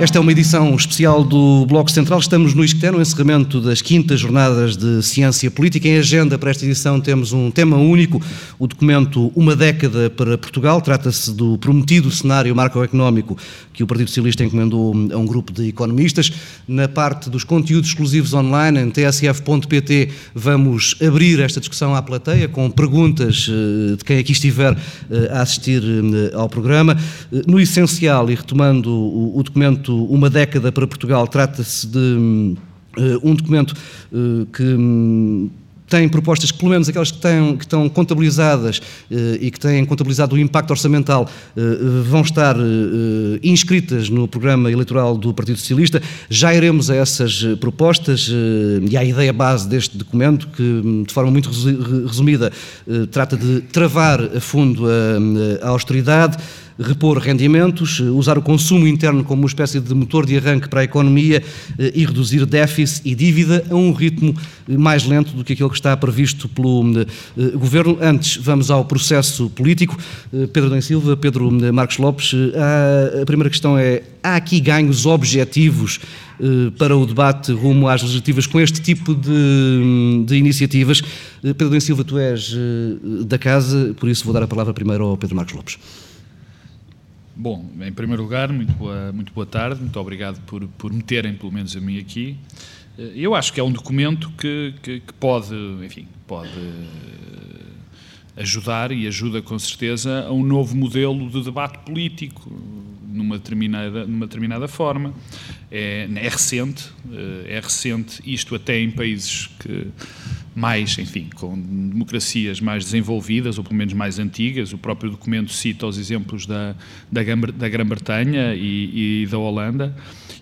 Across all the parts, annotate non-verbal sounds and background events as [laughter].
Esta é uma edição especial do Bloco Central. Estamos no ISCTE, no encerramento das quintas jornadas de Ciência Política. Em agenda para esta edição temos um tema único, o documento Uma Década para Portugal. Trata-se do prometido cenário macroeconómico que o Partido Socialista encomendou a um grupo de economistas. Na parte dos conteúdos exclusivos online, em tsf.pt, vamos abrir esta discussão à plateia com perguntas eh, de quem aqui estiver eh, a assistir eh, ao programa. No essencial, e retomando o documento Uma Década para Portugal trata-se de uh, um documento uh, que um, tem propostas que, pelo menos aquelas que, têm, que estão contabilizadas uh, e que têm contabilizado o impacto orçamental, uh, vão estar uh, inscritas no programa eleitoral do Partido Socialista. Já iremos a essas propostas e à ideia base deste documento, que, hum, de forma muito resumida, trata de travar a fundo a, a austeridade repor rendimentos, eh, usar o consumo interno como uma espécie de motor de arranque para a economia eh, e reduzir déficit e dívida a um ritmo eh, mais lento do que aquele que está previsto pelo Governo. Antes, vamos ao processo político. Pedro Dan Silva, Pedro Marcos Lopes, a primeira questão é: há aqui ganhos objetivos para o debate rumo às legislativas com este tipo de, de iniciativas? Pedro Dan Silva, tu és da casa, por isso vou dar a palavra primeiro ao Pedro Marcos Lopes. Bom, em primeiro lugar, muito boa, muito boa tarde, muito obrigado por, por me terem, pelo menos a mim, aqui. Eh, eu acho que é um documento que, que, que pode, enfim, pode ajudar e ajuda com certeza a um novo modelo de debate político numa determinada, numa determinada forma. É, é recente, eh, é recente isto até em países que mais, enfim, com democracias mais desenvolvidas, ou pelo menos mais antigas. O próprio documento cita os exemplos da, da, da Grã-Bretanha e, e, da Holanda,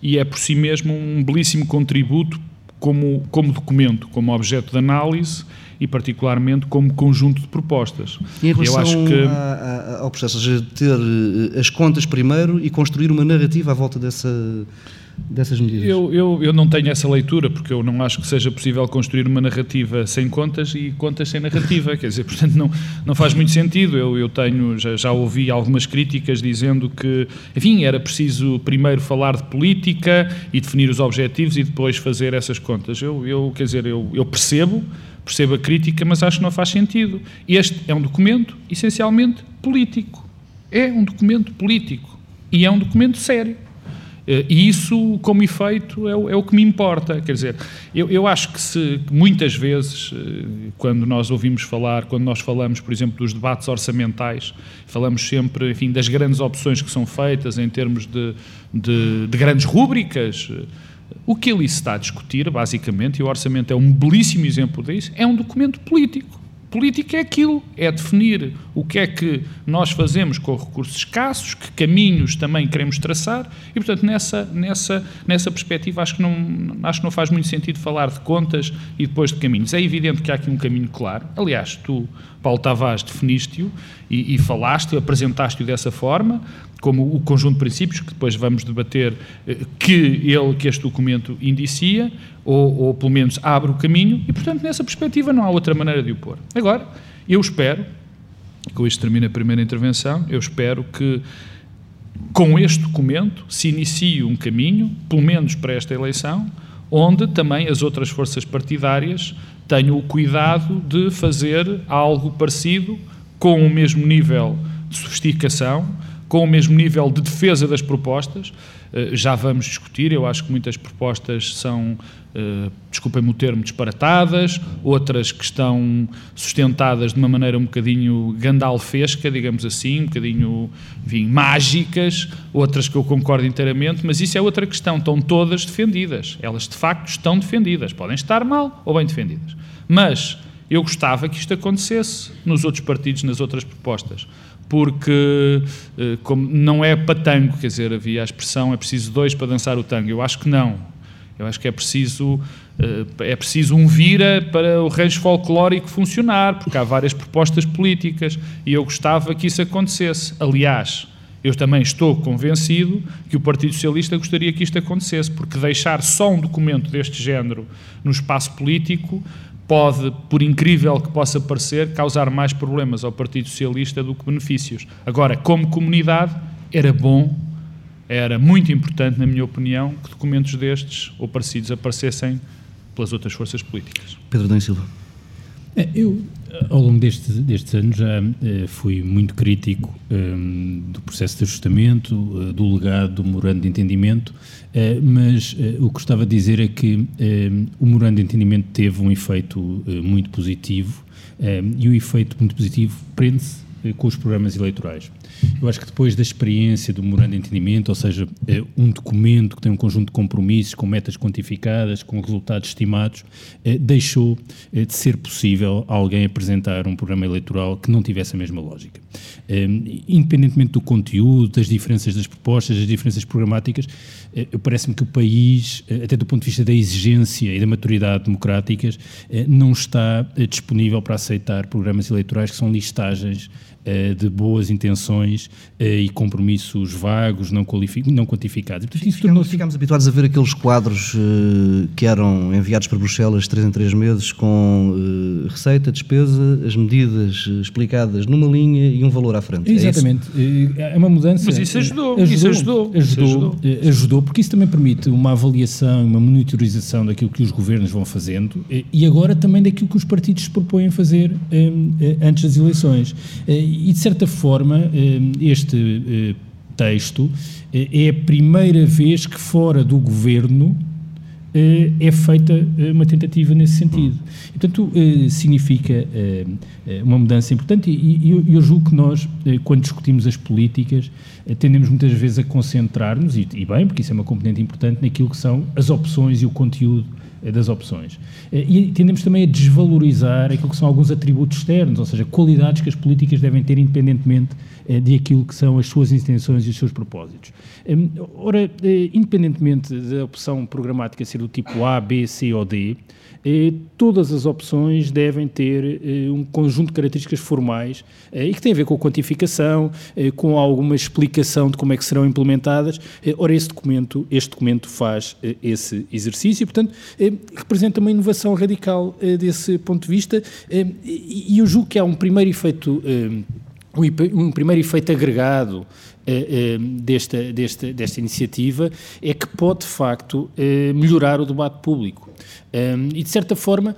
e é por si mesmo um belíssimo contributo como, como documento, como objeto de análise e particularmente como conjunto de propostas. Em relação Eu acho que... a, a, ao processo, seja, ter eh, as contas primeiro e construir uma narrativa à volta dessa dessas medidas? Eu, eu, eu não tenho essa leitura, porque eu não acho que seja possível construir uma narrativa sem contas e contas sem narrativa, quer dizer, [laughs] portanto não, não faz muito sentido. Eu, eu tenho, já, já ouvi algumas críticas dizendo que, enfim, era preciso primeiro falar de política e definir os objetivos e depois fazer essas contas. Eu, eu quer dizer, eu, eu percebo, percebo a crítica, mas acho que não faz sentido. Este é um documento essencialmente político. É um documento político e é um documento sério. Eh, e isso, como efeito, é o, é o que me importa. Quer dizer, eu, eu acho que se muitas vezes, eh, quando nós ouvimos falar, quando nós falamos, por exemplo, dos debates orçamentais, falamos sempre, enfim, das grandes opções que são feitas em termos de, de, de grandes rúbricas. O que ali se está a discutir, basicamente, e o orçamento é um belíssimo exemplo disso, é um documento político. Política é aquilo, é definir o que é que nós fazemos com recursos escassos, que caminhos também queremos traçar, e portanto nessa, nessa, nessa perspectiva acho que, não, acho que não faz muito sentido falar de contas e depois de caminhos. É evidente que há aqui um caminho claro, aliás, tu, Paulo Tavares, definiste-o e, e falaste, apresentaste-o dessa forma, como o conjunto de princípios que depois vamos debater, eh, que ele, que este documento indicia, ou, ou pelo menos abre o caminho, e portanto nessa perspectiva não há outra maneira de o pôr. Agora, eu espero, com isto termina a primeira intervenção, eu espero que com este documento se inicie um caminho, pelo menos para esta eleição, onde também as outras forças partidárias tenham o cuidado de fazer algo parecido, com o mesmo nível de sofisticação, com o mesmo nível de defesa das propostas. Eh, já vamos discutir, eu acho que muitas propostas são, uh, desculpem-me o termo, disparatadas, outras que estão sustentadas de uma maneira um bocadinho gandalfesca, digamos assim, um bocadinho, enfim, mágicas, outras que eu concordo inteiramente, mas isso é outra questão, estão todas defendidas. Elas, de facto, estão defendidas. Podem estar mal ou bem defendidas. Mas eu gostava que isto acontecesse nos outros partidos, nas outras propostas porque eh, como não é para tango, quer dizer, havia a expressão é preciso dois para dançar o tango. Eu acho que não. Eu acho que é preciso eh, é preciso um vira para o rancho folclórico funcionar, porque há várias propostas políticas e eu gostava que isso acontecesse. Aliás, eu também estou convencido que o Partido Socialista gostaria que isto acontecesse, porque deixar só um documento deste género no espaço político pode, por incrível que possa parecer, causar mais problemas ao Partido Socialista do que benefícios. Agora, como comunidade, era bom era muito importante, na minha opinião, que documentos destes ou parecidos aparecessem pelas outras forças políticas. Pedro Dan Silva. É, eu, ao longo destes, destes anos, já eh, fui muito crítico um, do processo de ajustamento, uh, do legado do memorando de entendimento, uh, mas o que gostava de dizer é que o memorando de entendimento teve um efeito muito positivo e o efeito muito positivo prende-se com os programas eleitorais. Eu acho que depois da experiência do memorando de entendimento, ou seja, eh, um documento que tem um conjunto de compromissos, com metas quantificadas, com resultados estimados, eh, deixou eh, de ser possível alguém apresentar um programa eleitoral que não tivesse a mesma lógica. Independentemente do conteúdo, das diferenças das propostas, das diferenças programáticas, parece-me que o país, até do ponto de vista da exigência e da maturidade democráticas, não está disponível para aceitar programas eleitorais que são listagens de boas intenções eh, e compromissos vagos, não, não quantificados. Portanto, isso ficamos, ficamos habituados a ver aqueles quadros uh, que eram enviados para Bruxelas de 3 em 3 meses com uh, receita, despesa, as medidas explicadas numa linha e um valor à frente. É Exatamente. É, é uma mudança. Mas isso ajudou. Ajudou, isso ajudou, ajudou, isso ajudou, ajudou, porque isso também permite uma avaliação, uma monitorização daquilo que os governos vão fazendo e agora também daquilo que os partidos se propõem fazer um, antes das eleições e, de certa forma, eh, este eh, texto eh, é a primeira vez que, fora do governo, é feita uma tentativa nesse sentido. Portanto, significa uma mudança importante e eu julgo que nós, quando discutimos as políticas, tendemos muitas vezes a concentrar-nos, e bem, porque isso é uma componente importante, naquilo que são as opções e o conteúdo eh, das opções. Eh, e tendemos também a desvalorizar aquilo que são alguns atributos externos, ou seja, qualidades que as políticas devem ter independentemente eh, de aquilo que são as suas intenções e os seus propósitos. Ora, independentemente da opção programática ser do tipo A, B, C ou D, eh, todas as opções devem ter eh, um conjunto de características formais eh, e que têm a ver com a quantificação, com alguma explicação de como é que serão implementadas. Ora, esse documento, este documento faz esse exercício e, portanto, representa uma inovação radical desse ponto de vista e eu julgo que há um primeiro efeito um primeiro efeito agregado desta, desta, desta iniciativa é que pode, de facto, melhorar o debate público. Um, e, de certa forma,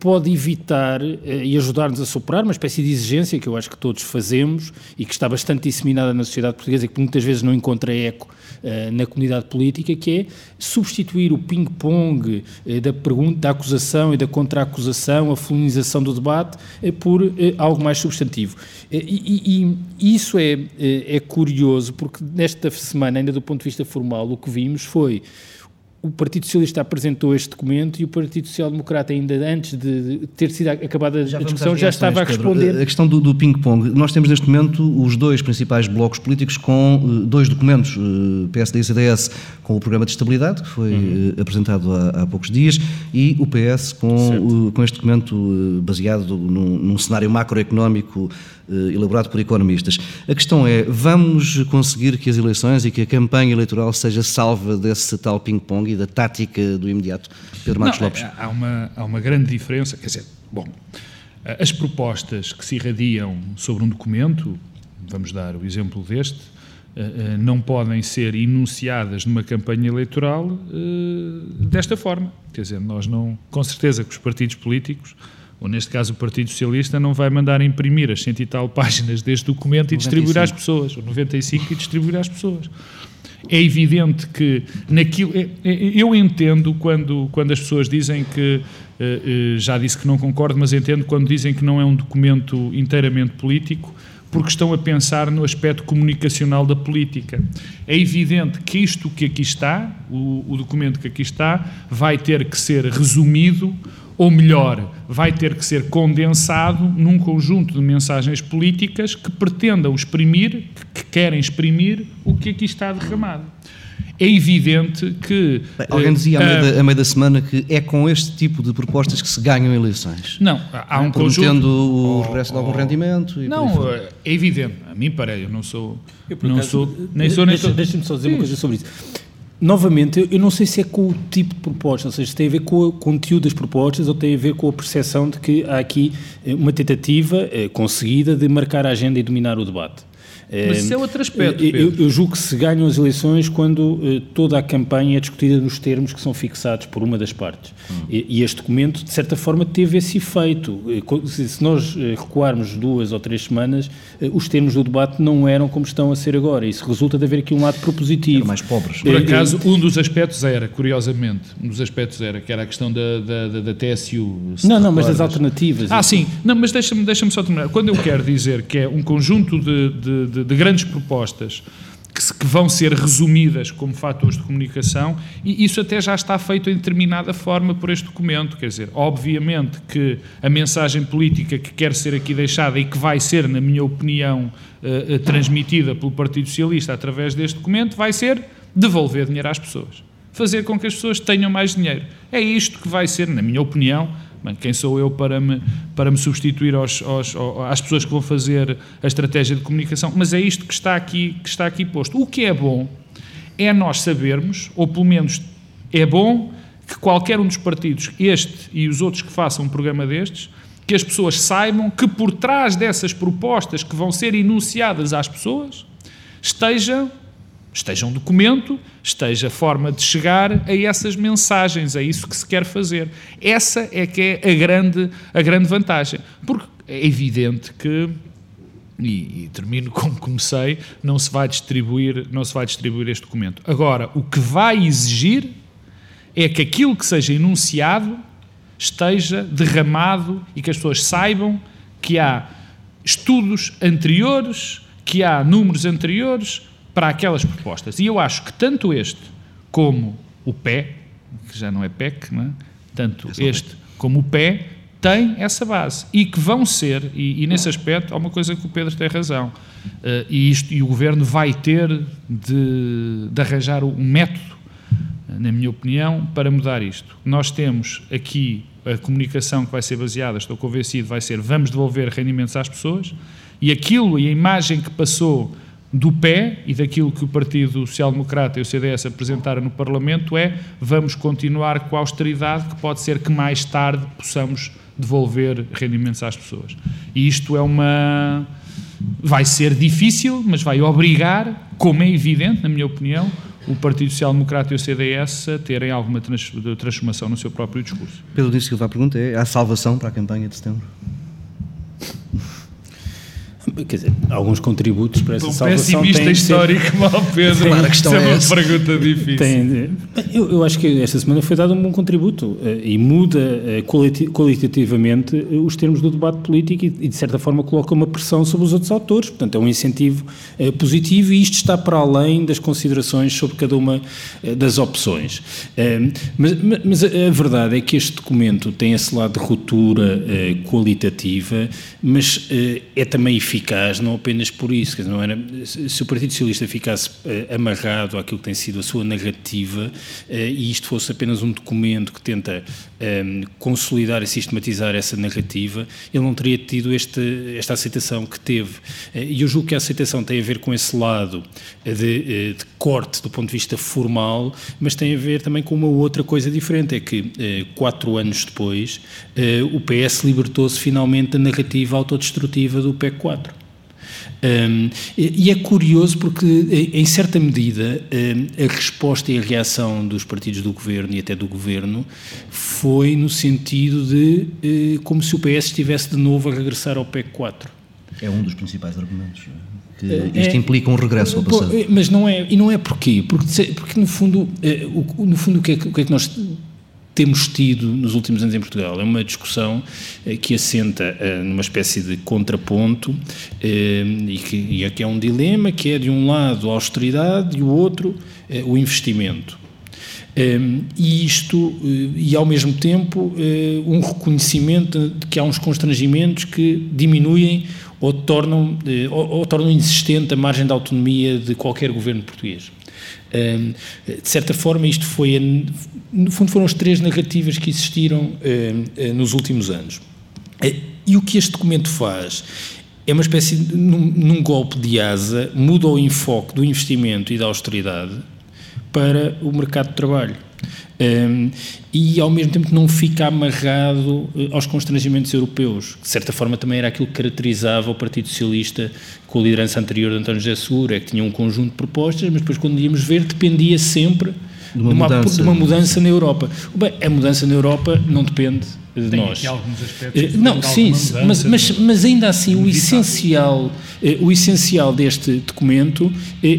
pode evitar uh, e ajudar-nos a superar uma espécie de exigência que eu acho que todos fazemos e que está bastante disseminada na sociedade portuguesa e que muitas vezes não encontra eco uh, na comunidade política, que é substituir o ping-pong uh, da pergunta, da acusação e da contra-acusação, a feminização do debate, por algo mais substantivo. E, e, isso é, é curioso, porque nesta semana, ainda do ponto de vista formal, o que vimos foi o Partido Socialista apresentou este documento e o Partido Social Democrata, ainda antes de ter sido acabada a discussão, já estava a responder. Pedro. A questão do, do ping-pong. Nós temos neste momento os dois principais blocos políticos com uh, dois documentos, uh, PSD e CDS, com o programa de estabilidade, que foi uhum. uh, apresentado há, há, poucos dias, e o PS com, com este documento baseado num, num cenário macroeconómico eh, elaborado por economistas. A questão é, vamos conseguir que as eleições e que a campanha eleitoral seja salva desse tal ping-pong e da tática do imediato? Pedro Marcos Não, Lopes. Há uma, há uma grande diferença, quer dizer, bom, as propostas que se irradiam sobre um documento, vamos dar o exemplo deste, eh, eh, não podem ser enunciadas numa campanha eleitoral desta forma. Quer dizer, nós não, com certeza que os partidos políticos ou neste caso o Partido Socialista, não vai mandar imprimir as cento e tal páginas deste documento 95. e distribuir às pessoas, ou 95 e distribuir às pessoas. É evidente que naquilo. É, é, eu entendo quando, quando as pessoas dizem que. Eh, eh, já disse que não concordo, mas entendo quando dizem que não é um documento inteiramente político, porque estão a pensar no aspecto comunicacional da política. É evidente que isto que aqui está, o, o documento que aqui está, vai ter que ser resumido ou melhor, vai ter que ser condensado num conjunto de mensagens políticas que pretendam exprimir, que querem exprimir o que aqui está derramado. É evidente que. Bem, alguém dizia uh, a, meio da, a meio da semana que é com este tipo de propostas que se ganham eleições. Não, há um conjunto. O oh, regresso de algum oh, rendimento. não, é evidente. A mim parece, eu não sou. Eu, não acaso, sou nem sou nem deixa, Deixa-me só dizer Sim. uma coisa sobre isso novamente, eu não sei se é com o tipo de proposta, ou seja, se tem a ver com o conteúdo das propostas ou tem a ver com a percepção de que há aqui eh, uma tentativa eh, conseguida de marcar a agenda e dominar o debate. Mas isso é outro aspecto. Eu, eu, julgo que se ganham as eleições quando eh, toda a campanha é discutida nos termos que são fixados por uma das partes. Hum. E, e, este documento, de certa forma, teve esse efeito. Eh, se nós eh, recuarmos duas ou três semanas, os termos do debate não eram como estão a ser agora. Isso resulta de haver aqui um lado propositivo. Eram mais pobres. Por acaso, um dos aspectos era, curiosamente, um dos aspectos era que era a questão da, da, da, da TSU. Não, não, mas das alternativas. Ah, sim. Não, mas deixa-me deixa só terminar. Quando eu quero dizer que é um conjunto de, de, de, de grandes propostas que, se, que, vão ser resumidas como fatores de comunicação, e isso até já está feito em determinada forma por este documento. Quer dizer, obviamente que a mensagem política que quer ser aqui deixada e que vai ser, na minha opinião, uh, uh, transmitida pelo Partido Socialista através deste documento, vai ser devolver dinheiro às pessoas. Fazer com que as pessoas tenham mais dinheiro. É isto que vai ser, na minha opinião, Quem sou eu para me, para me substituir aos, aos, às pessoas que vão fazer a estratégia de comunicação? Mas é isto que está, aqui, que está aqui posto. O que é bom é nós sabermos, ou pelo menos é bom que qualquer um dos partidos, este e os outros que façam um programa destes, que as pessoas saibam que por trás dessas propostas que vão ser enunciadas às pessoas esteja esteja um documento, esteja a forma de chegar a essas mensagens, a isso que se quer fazer. Essa é que é a grande, a grande vantagem. Porque é evidente que e, e, termino como comecei, não se vai distribuir, não se vai distribuir este documento. Agora, o que vai exigir é que aquilo que seja enunciado esteja derramado e que as pessoas saibam que há estudos anteriores, que há números anteriores, para aquelas propostas. E eu acho que tanto este como o PÉ, que já não é PEC, não é? tanto é este como o PÉ, têm essa base e que vão ser, e, e, nesse aspecto há uma coisa que o Pedro tem razão, uh, e, isto, e o Governo vai ter de, de arranjar um método, na minha opinião, para mudar isto. Nós temos aqui a comunicação que vai ser baseada, estou convencido, vai ser vamos devolver rendimentos às pessoas, e aquilo e a imagem que passou do pé e daquilo que o Partido Social Democrata e o CDS apresentaram no Parlamento é vamos continuar com a austeridade, que pode ser que mais tarde possamos devolver rendimentos às pessoas. E isto é uma. vai ser difícil, mas vai obrigar, como é evidente, na minha opinião, o Partido Social Democrata e o CDS a terem alguma transformação no seu próprio discurso. Pedro Diniz Silva, a pergunta é: há salvação para a campanha de setembro? Quer dizer, alguns contributos para essa um salvação pessimista histórico, [laughs] mal Pedro. Claro, a questão é, é uma pergunta difícil. Tem, eu, eu, acho que esta semana foi dado um bom contributo eh, e muda eh, qualitativamente eh, os termos do debate político e, de certa forma, coloca uma pressão sobre os outros autores. Portanto, é um incentivo positivo e isto está para além das considerações sobre cada uma das opções. Mas, mas a verdade é que este documento tem esse lado de ruptura qualitativa, mas é também eficaz eficaz não apenas por isso, não era, se o Partido Socialista ficasse uh, amarrado àquilo que tem sido a sua narrativa uh, e isto fosse apenas um documento que tenta um, ehm, consolidar e sistematizar essa narrativa, ele não teria tido este, esta aceitação que teve. Uh, e eu julgo que a aceitação tem a ver com esse lado de, de, corte do ponto de vista formal, mas tem a ver também com uma outra coisa diferente, é que quatro anos depois o PS libertou-se finalmente da narrativa autodestrutiva do PEC 4. Um, e é curioso porque, em certa medida, um, a resposta e a reação dos partidos do governo e até do governo foi no sentido de uh, como se o PS estivesse de novo a regressar ao PEC 4. É um dos principais argumentos. Que é, isto é, implica um regresso ao passado. Mas não é, e não é porquê? Porque, porque no fundo, eh, no fundo o que, é, o que é que nós temos tido nos últimos anos em Portugal. É uma discussão eh, que assenta eh, numa espécie de contraponto eh, e que aqui é um dilema que é de um lado a austeridade e o outro o investimento. e isto, e ao mesmo tempo, um reconhecimento de que há uns constrangimentos que diminuem ou tornam, ou, ou tornam insistente a margem de autonomia de qualquer governo português. De certa forma, isto foi, no fundo, foram as três narrativas que existiram nos últimos anos. E o que este documento faz é uma espécie num, num golpe de asa, muda o enfoque do investimento e da austeridade para o mercado de trabalho. Um, e ao mesmo tempo não fica amarrado uh, aos constrangimentos europeus, que de certa forma também era aquilo que caracterizava o Partido Socialista com a liderança anterior de António José Segura, é que tinha um conjunto de propostas, mas depois quando íamos ver dependia sempre de uma, de uma, mudança. De uma mudança na Europa. Bem, a mudança na Europa não depende de Tem nós. Aqui alguns aspectos eh, não, sim, mas, mas, mas, ainda assim o essencial, eh, o essencial deste documento é,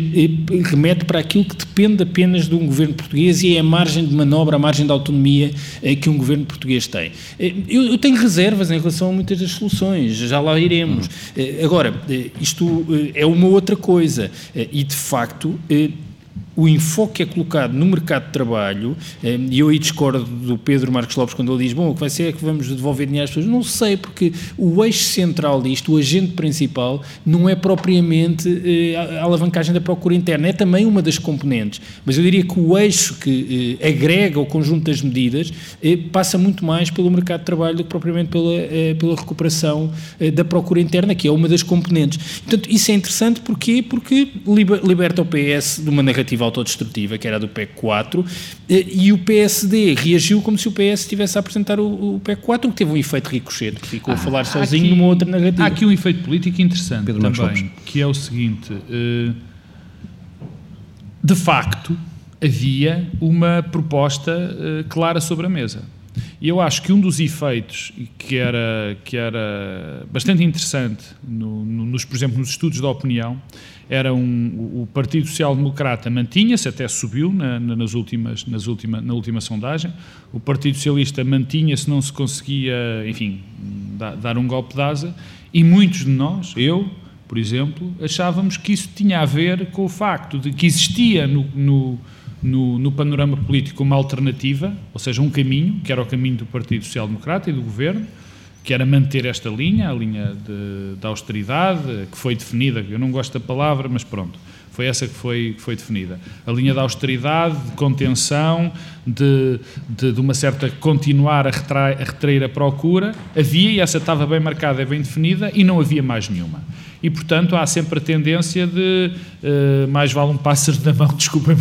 remete para aquilo que depende apenas de um governo português e é a margem de manobra, a margem de autonomia que um governo português tem. Eu, eu, tenho reservas em relação a muitas das soluções, já lá iremos. Hum. Agora, isto é uma outra coisa e de facto o enfoque é colocado no mercado de trabalho, eh, e eu aí discordo do Pedro Marcos Lopes quando ele diz, bom, o que vai ser é que vamos devolver dinheiro às pessoas. Não sei, porque o eixo central disto, o agente principal, não é propriamente eh, a alavancagem da procura interna, é também uma das componentes, mas eu diria que o eixo que eh, agrega o conjunto das medidas passa muito mais pelo mercado de trabalho do que propriamente pela, pela recuperação da procura interna, que é uma das componentes. Portanto, isso é interessante, porquê? Porque liberta o PS de uma narrativa autodestrutiva, que era do PEC 4, eh, e o PSD reagiu como se o PS estivesse a apresentar o, o PEC 4, que teve um efeito ricochete, que ficou ah, a falar sozinho aqui, numa outra narrativa. Há aqui um efeito político interessante Pedro também, que é o seguinte, eh, de facto, havia uma proposta eh, clara sobre a mesa. E eu acho que um dos efeitos que era, que era bastante interessante, no, no, nos, por exemplo, nos estudos da opinião, era um, o Partido Social Democrata mantinha-se, até subiu na, nas últimas, nas última, na última sondagem, o Partido Socialista mantinha-se, não se conseguia, enfim, dar, dar um golpe de asa, e muitos de nós, eu, por exemplo, achávamos que isso tinha a ver com o facto de que existia no, no, no, no, panorama político uma alternativa, ou seja, um caminho, que era o caminho do Partido Social Democrata e do Governo, que era manter esta linha, a linha de, de austeridade, que foi definida, eu não gosto da palavra, mas pronto, foi essa que foi, que foi definida. A linha da austeridade, de contenção, de, de, de uma certa continuar a retrair, a retrair a procura, havia, e essa estava bem marcada, bem definida, e não havia mais nenhuma e, portanto, há sempre a tendência de uh, mais vale um pássaro na mão, [laughs] desculpem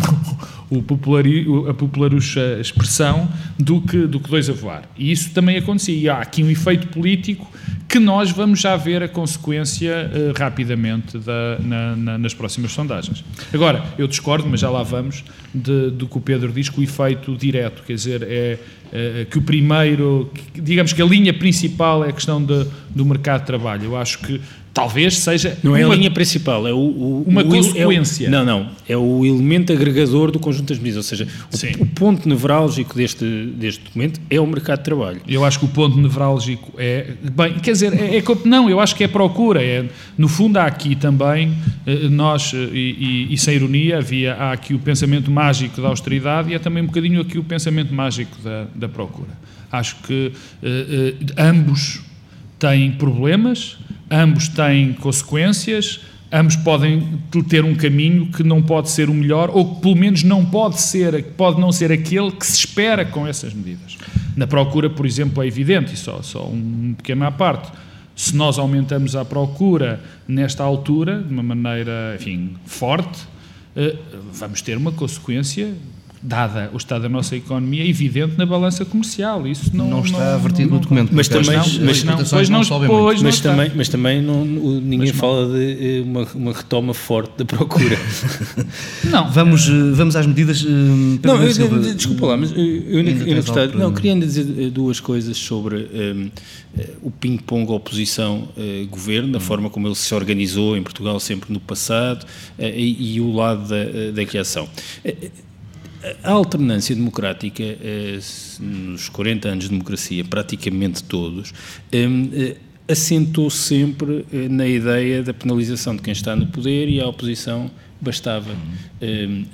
o, o a popularucha expressão, do que, do que dois a voar. E isso também acontecia. E há aqui um efeito político que nós vamos já ver a consequência uh, rapidamente da, na, na, nas próximas sondagens. Agora, eu discordo, mas já lá vamos, de, do que o Pedro diz, que o efeito direto, quer dizer, é, é que o primeiro, digamos que a linha principal é a questão de, do mercado de trabalho. Eu acho que talvez seja. Não é uma, a linha principal, é o, o uma o, consequência. É o, não, não. É o elemento agregador do conjunto das medidas. Ou seja, o, ponto nevrálgico deste, deste documento é o mercado de trabalho. Eu acho que o ponto nevrálgico é. Bem, quer dizer, é, é não, eu acho que é procura. É, no fundo, há aqui também, eh, nós, eh, e, e, e sem ironia, havia, há aqui o pensamento mágico da austeridade e há também um bocadinho aqui o pensamento mágico da, da procura. Acho que eh, ambos têm problemas ambos têm consequências, ambos podem ter um caminho que não pode ser o melhor, ou que pelo menos não pode ser, pode não ser aquele que se espera com essas medidas. Na procura, por exemplo, é evidente, e só, só um pequeno à parte, se nós aumentamos a procura nesta altura, de uma maneira, enfim, forte, eh, vamos ter uma consequência dada o estado da nossa economia, é evidente na balança comercial. Isso não, não está não, vertido no documento. Mas também, não, mas, não, pois não, pois mas também, mas também não, ninguém mas fala de eh, uma, uma retoma forte da procura. [laughs] não. Vamos, eh, vamos às medidas. Eh, não, eu, sobre... desculpa lá, mas eu, eu, eu, eu não, queria dizer duas coisas sobre um, o ping-pong oposição-governo, da hum. forma como ele se organizou em Portugal sempre no passado e, e o lado da, da criação a alternância democrática, eh, nos 40 anos de democracia, praticamente todos, eh, eh, assentou sempre na ideia da penalização de quem está no poder e a oposição bastava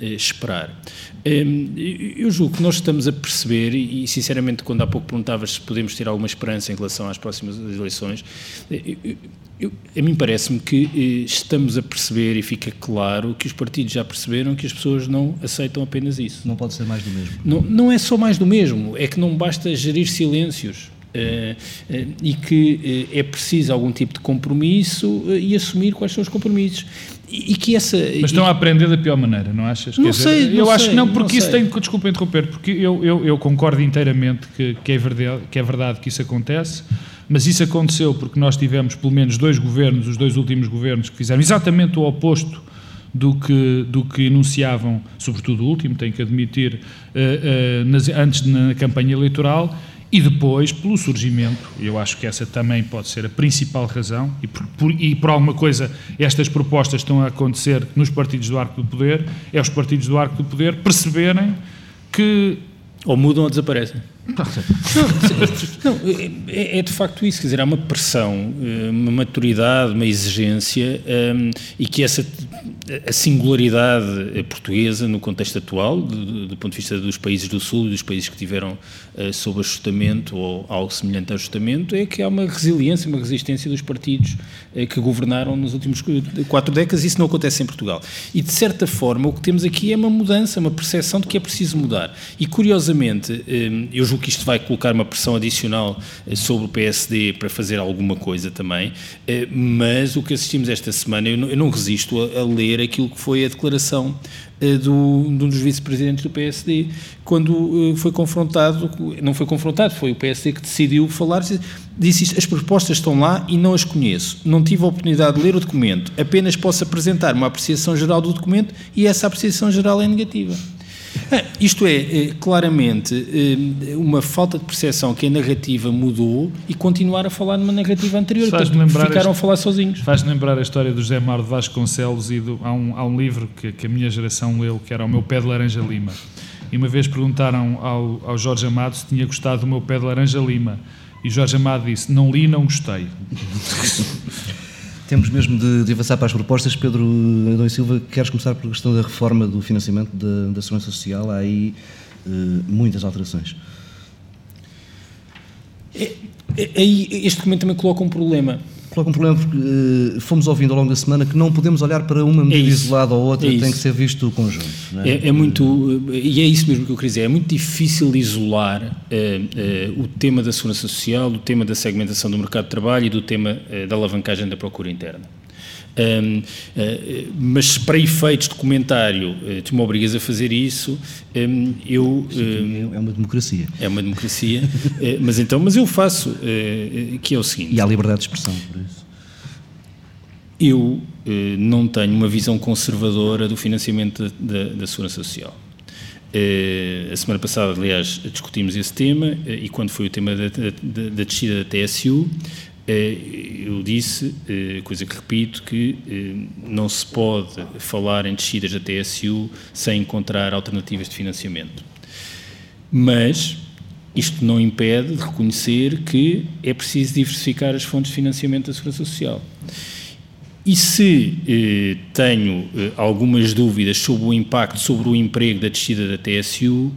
esperar. eu julgo que nós estamos a perceber, e sinceramente, quando há pouco perguntavas se podemos ter alguma esperança em relação às próximas eleições, eu, a mim parece-me que eh, estamos a perceber e fica claro que os partidos já perceberam que as pessoas não aceitam apenas isso. Não pode ser mais do mesmo. Não, não é só mais do mesmo, é que não basta gerir silêncios. E que é preciso algum tipo de compromisso e assumir quais são os compromissos. E que essa, Mas estão e... a aprender da pior maneira, não achas? Não Quer sei, dizer, não Eu sei, acho que não, porque não isso sei. tem. Desculpa interromper, porque eu, eu, eu concordo inteiramente que, que, é verdade, que é verdade que isso acontece, mas isso aconteceu porque nós tivemos pelo menos dois governos, os dois últimos governos, que fizeram exatamente o oposto do que, do que enunciavam, sobretudo o último, tenho que admitir, uh, uh, nas, antes na campanha eleitoral e depois, pelo surgimento, eu acho que essa também pode ser a principal razão, e por, por, e por alguma coisa estas propostas estão a acontecer nos partidos do arco do poder, é os partidos do arco do poder perceberem que. Ou mudam ou desaparecem. Não, não é, é, de facto isso, quer dizer, há uma pressão, eh, uma maturidade, uma exigência um, ehm, e que essa a singularidade portuguesa no contexto atual, do, do, ponto de vista dos países do Sul e dos países que tiveram uh, sob ajustamento ou algo semelhante a ajustamento, é que há uma resiliência, uma resistência dos partidos uh, que governaram nos últimos quatro décadas e isso não acontece em Portugal. E de certa forma o que temos aqui é uma mudança, uma percepção de que é preciso mudar. E curiosamente, uh, eu julgo que isto vai colocar uma pressão adicional sobre o PSD para fazer alguma coisa também, mas o que assistimos esta semana, eu não, eu não resisto a, a ler aquilo que foi a declaração uh, do, de um dos vice-presidentes do PSD, quando foi confrontado, não foi confrontado, foi o PSD que decidiu falar, disse isto, as propostas estão lá e não as conheço, não tive a oportunidade de ler o documento, apenas posso apresentar uma apreciação geral do documento e essa apreciação geral é negativa. É, isto é, é claramente é, uma falta de percepção que a narrativa mudou e continuar a falar numa narrativa anterior. Portanto, ficaram a falar sozinhos. Faz-me lembrar a história do José Mar de Vasconcelos e do, há, um, há um livro que, que, a minha geração leu, que era O Meu Pé de Laranja Lima. E uma vez perguntaram ao, ao Jorge Amado se tinha gostado do meu pé de laranja lima. E Jorge Amado disse: Não li, não gostei. [laughs] Temos mesmo de, de, avançar para as propostas. Pedro Adão e Silva, queres começar pela questão da reforma do financiamento da, da Segurança Social? Há aí uh, muitas alterações. É, é, aí este documento também coloca um problema coloca um problema porque uh, fomos ouvindo ao longo da semana que não podemos olhar para uma medida é isolada ou outra, é tem que ser visto o conjunto. É? é? É, muito, e é isso mesmo que eu queria dizer, é muito difícil isolar uh, uh, o tema da segurança social, o tema da segmentação do mercado de trabalho e do tema da alavancagem da procura interna. Um, uh, mas para efeitos de comentário, uh, tu me obrigas a fazer isso, um, eu... Um, é uma democracia. É uma democracia, uh, mas então, mas eu faço, que é o seguinte... E há liberdade de expressão, por isso. Eu não tenho uma visão conservadora do financiamento da, da, da Segurança Social. a semana passada, aliás, discutimos esse tema e quando foi o tema da, da, da descida da TSU, eh, eu disse, eh, coisa que repito, que eh, não se pode falar em descidas da TSU sem encontrar alternativas de financiamento. Mas isto não impede de reconhecer que é preciso diversificar as fontes de financiamento da Segurança Social. E se eh, tenho eh, algumas dúvidas sobre o impacto sobre o emprego da descida da TSU,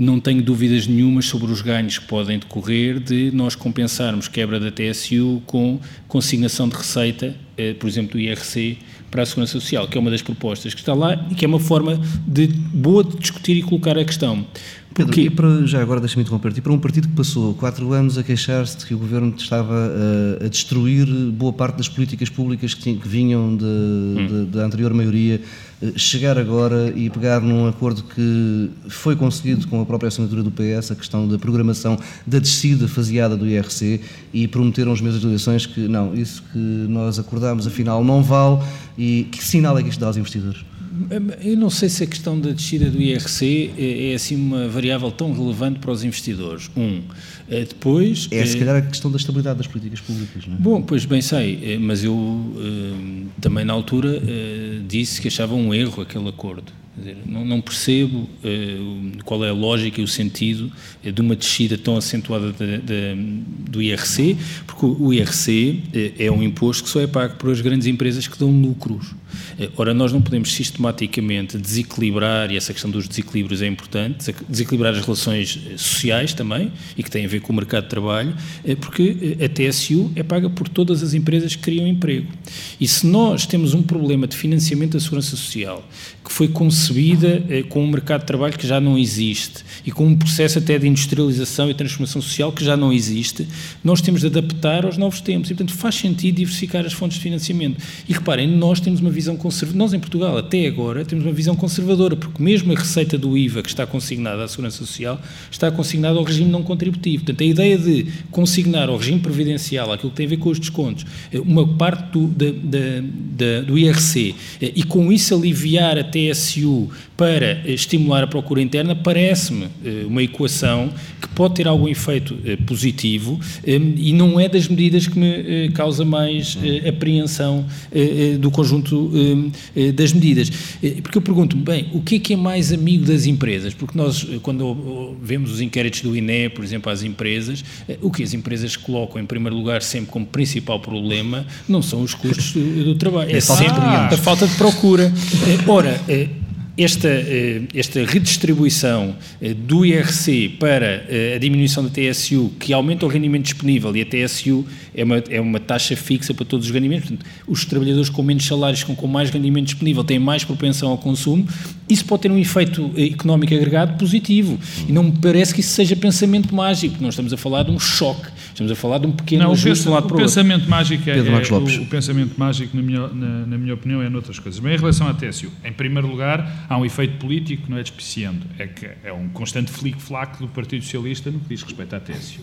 não tenho dúvidas nenhumas sobre os ganhos que podem decorrer de nós compensarmos quebra da TSU com consignação de receita, por exemplo, do IRC para a Segurança Social, que é uma das propostas que está lá e que é uma forma de boa de discutir e colocar a questão. Pedro, e para, já agora deixa-me interromper, e para um partido que passou quatro anos a queixar-se de que o governo estava a, a, destruir boa parte das políticas públicas que, que vinham de, hum. de, da anterior maioria, eh, chegar agora e pegar num acordo que foi conseguido com a própria assinatura do PS, a questão da programação da descida faseada do IRC, e prometeram os meses de eleições que não, isso que nós acordámos afinal não vale, e que sinal é que isto dá aos investidores? Eu não sei se a questão da descida do IRC é, é, assim uma variável tão relevante para os investidores. Um. Eh, depois. É, se calhar, a questão da estabilidade das políticas públicas, não é? Bom, pois bem sei, eh, mas eu também na altura disse que achava um erro aquele acordo. Dizer, não, não, percebo uh, qual é a lógica e o sentido uh, de uma descida tão acentuada de, de, do IRC, porque o IRC uh, é um imposto que só é pago por as grandes empresas que dão lucros. ora, nós não podemos sistematicamente desequilibrar, e essa questão dos desequilíbrios é importante, desequilibrar as relações sociais também, e que têm a ver com o mercado de trabalho, porque a TSU é paga por todas as empresas que criam emprego. E se nós temos um problema de financiamento da segurança social que foi concebido concebida eh, com um mercado de trabalho que já não existe e com um processo até de industrialização e transformação social que já não existe, nós temos de adaptar aos novos tempos e, portanto, faz sentido diversificar as fontes de financiamento. E reparem, nós temos uma visão conservadora, nós em Portugal, até agora, temos uma visão conservadora, porque mesmo a receita do IVA que está consignada à Segurança Social está consignada ao regime não contributivo. Portanto, a ideia de consignar ao regime previdencial aquilo que tem a ver com os descontos, eh, uma parte do, da, da, do IRC eh, e com isso aliviar a TSU para estimular a procura interna, parece-me eh, uma equação que pode ter algum efeito positivo e não é das medidas que me causa mais apreensão do conjunto das medidas. Porque eu pergunto bem, o que é que é mais amigo das empresas? Porque nós, quando vemos os inquéritos do INE, por exemplo, às empresas, o que as empresas colocam em primeiro lugar sempre como principal problema não são os custos do, trabalho, é, é sempre a falta de procura. Eh, ora, eh, esta, eh, esta redistribuição do IRC para a diminuição da TSU, que aumenta o rendimento disponível, e a TSU é uma, é uma taxa fixa para todos os rendimentos, portanto, os trabalhadores com menos salários, com, com mais rendimento disponível, têm mais propensão ao consumo, isso pode ter um efeito económico agregado positivo. E não me parece que isso seja pensamento mágico, nós estamos a falar de um choque Estamos a falar de um pequeno não, ajuste o, o pensamento mágico é, é o, o, pensamento mágico, na minha, na, na, minha opinião, é noutras coisas. Bem, em relação à TSU, em primeiro lugar, há um efeito político que não é despiciando. É que é um constante flic-flac do Partido Socialista no que diz respeito à TSU.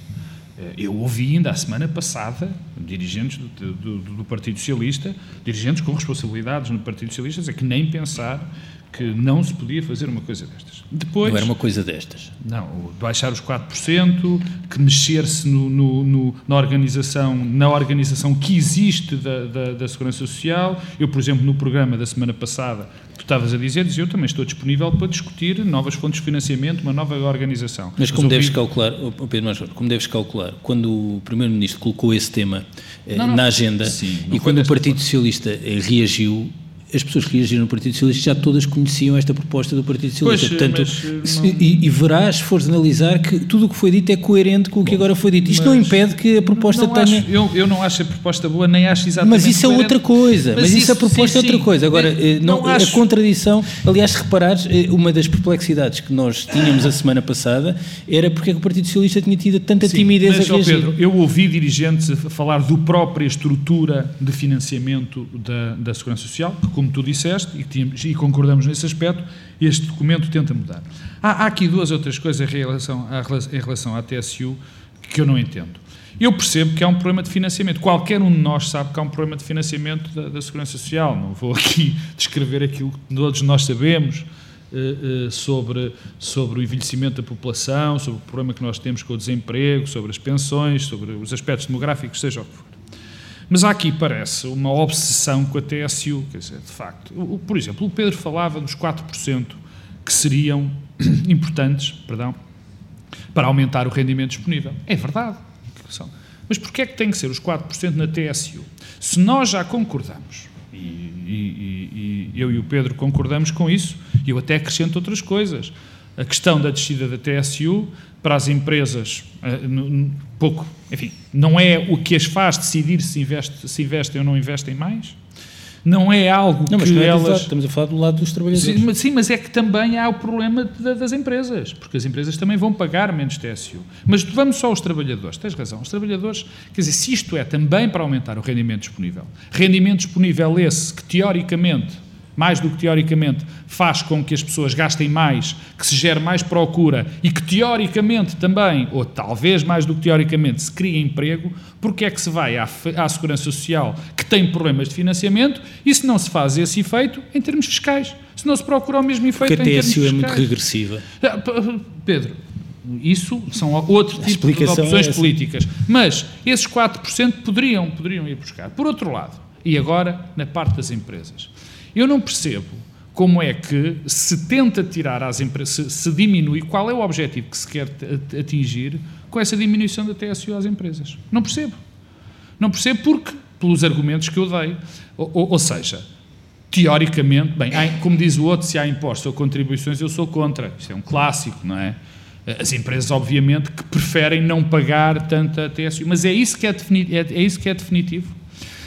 Eh, eu ouvi ainda a semana passada dirigentes do, do, do, Partido Socialista, dirigentes com responsabilidades no Partido Socialista, dizer que nem pensar que não se podia fazer uma coisa destas. Depois, não era uma coisa destas. Não, baixar os 4%, que mexer-se no, no, no, na, organização, na organização que existe da, da, da, Segurança Social. Eu, por exemplo, no programa da semana passada, estavas a dizer, eu também estou disponível para discutir novas fontes de financiamento, uma nova organização. Mas como Mas deves calcular, oh Pedro Mas, como deves calcular, quando o Primeiro-Ministro colocou esse tema eh, não, não, na agenda sim, e quando o Partido Socialista eh, reagiu, as pessoas que reagiram no Partido Socialista já todas conheciam esta proposta do Partido Socialista. Pois, Portanto, se, não... e, e, verás, se fores analisar, que tudo o que foi dito é coerente com o que Bom, agora foi dito. Isto não impede que a proposta tenha. Acho, eu, eu não acho a proposta boa, nem acho exatamente. Mas isso é outra coisa. Mas, mas isso, a proposta sim, é outra coisa. Agora, eh, não, não a contradição. Aliás, se reparares, eh, uma das perplexidades que nós tínhamos a semana passada era porque é que o Partido Socialista tinha tido tanta sim, timidez mas, a reagir. Pedro, eu ouvi dirigentes falar do própria estrutura de financiamento da, da Segurança Social, como tu disseste, e, tínhamos, e concordamos nesse aspecto, este documento tenta mudar. Há, há aqui duas outras coisas em relação, à, em relação à TSU que eu não entendo. Eu percebo que há um problema de financiamento. Qualquer um de nós sabe que há um problema de financiamento da, da Segurança Social. Não vou aqui [laughs] descrever aquilo que todos nós sabemos uh, uh, sobre, sobre o envelhecimento da população, sobre o problema que nós temos com o desemprego, sobre as pensões, sobre os aspectos demográficos, seja o que for. Mas há aqui, parece, uma obsessão com a TSU, quer dizer, de facto. Por exemplo, o Pedro falava dos 4% que seriam [clears throat] importantes, perdão, para aumentar o rendimento disponível. É verdade. Mas porquê é que tem que ser os 4% na TSU? Se nós já concordamos, e, e, e, eu e o Pedro concordamos com isso, e eu até acrescento outras coisas. A questão da descida da TSU para as empresas, uh, pouco, enfim, não é o que as faz decidir se, investe, se investem ou não investem mais. Não é algo não, que é elas... Estamos a falar do lado dos trabalhadores. Sim mas, sim, mas é que também há o problema de, das empresas, porque as empresas também vão pagar menos TSU. Mas vamos só aos trabalhadores, tens razão, os trabalhadores, quer dizer, se isto é também para aumentar o rendimento disponível, rendimento disponível esse que teoricamente mais do que teoricamente faz com que as pessoas gastem mais, que se gere mais procura e que teoricamente também, ou talvez mais do que teoricamente, se crie emprego, porque é que se vai à, à Segurança Social que tem problemas de financiamento e se não se faz esse efeito em termos fiscais? Se não se procura o mesmo efeito porque em termos fiscais? Porque a TSU é muito regressiva. Ah, Pedro, isso são outro tipo de opções é políticas. Mas esses 4% poderiam, poderiam ir buscar. Por outro lado, e agora na parte das empresas. Eu não percebo como é que se tenta tirar às empresas, se, se, diminui, qual é o objetivo que se quer atingir com essa diminuição da TSU às empresas. Não percebo. Não percebo porque, pelos argumentos que eu dei, ou, ou, ou seja, teoricamente, bem, como diz o outro, se há impostos ou contribuições, eu sou contra. Isto é um clássico, não é? As empresas, obviamente, que preferem não pagar tanta TSU, mas é isso que é, é, é isso que é definitivo.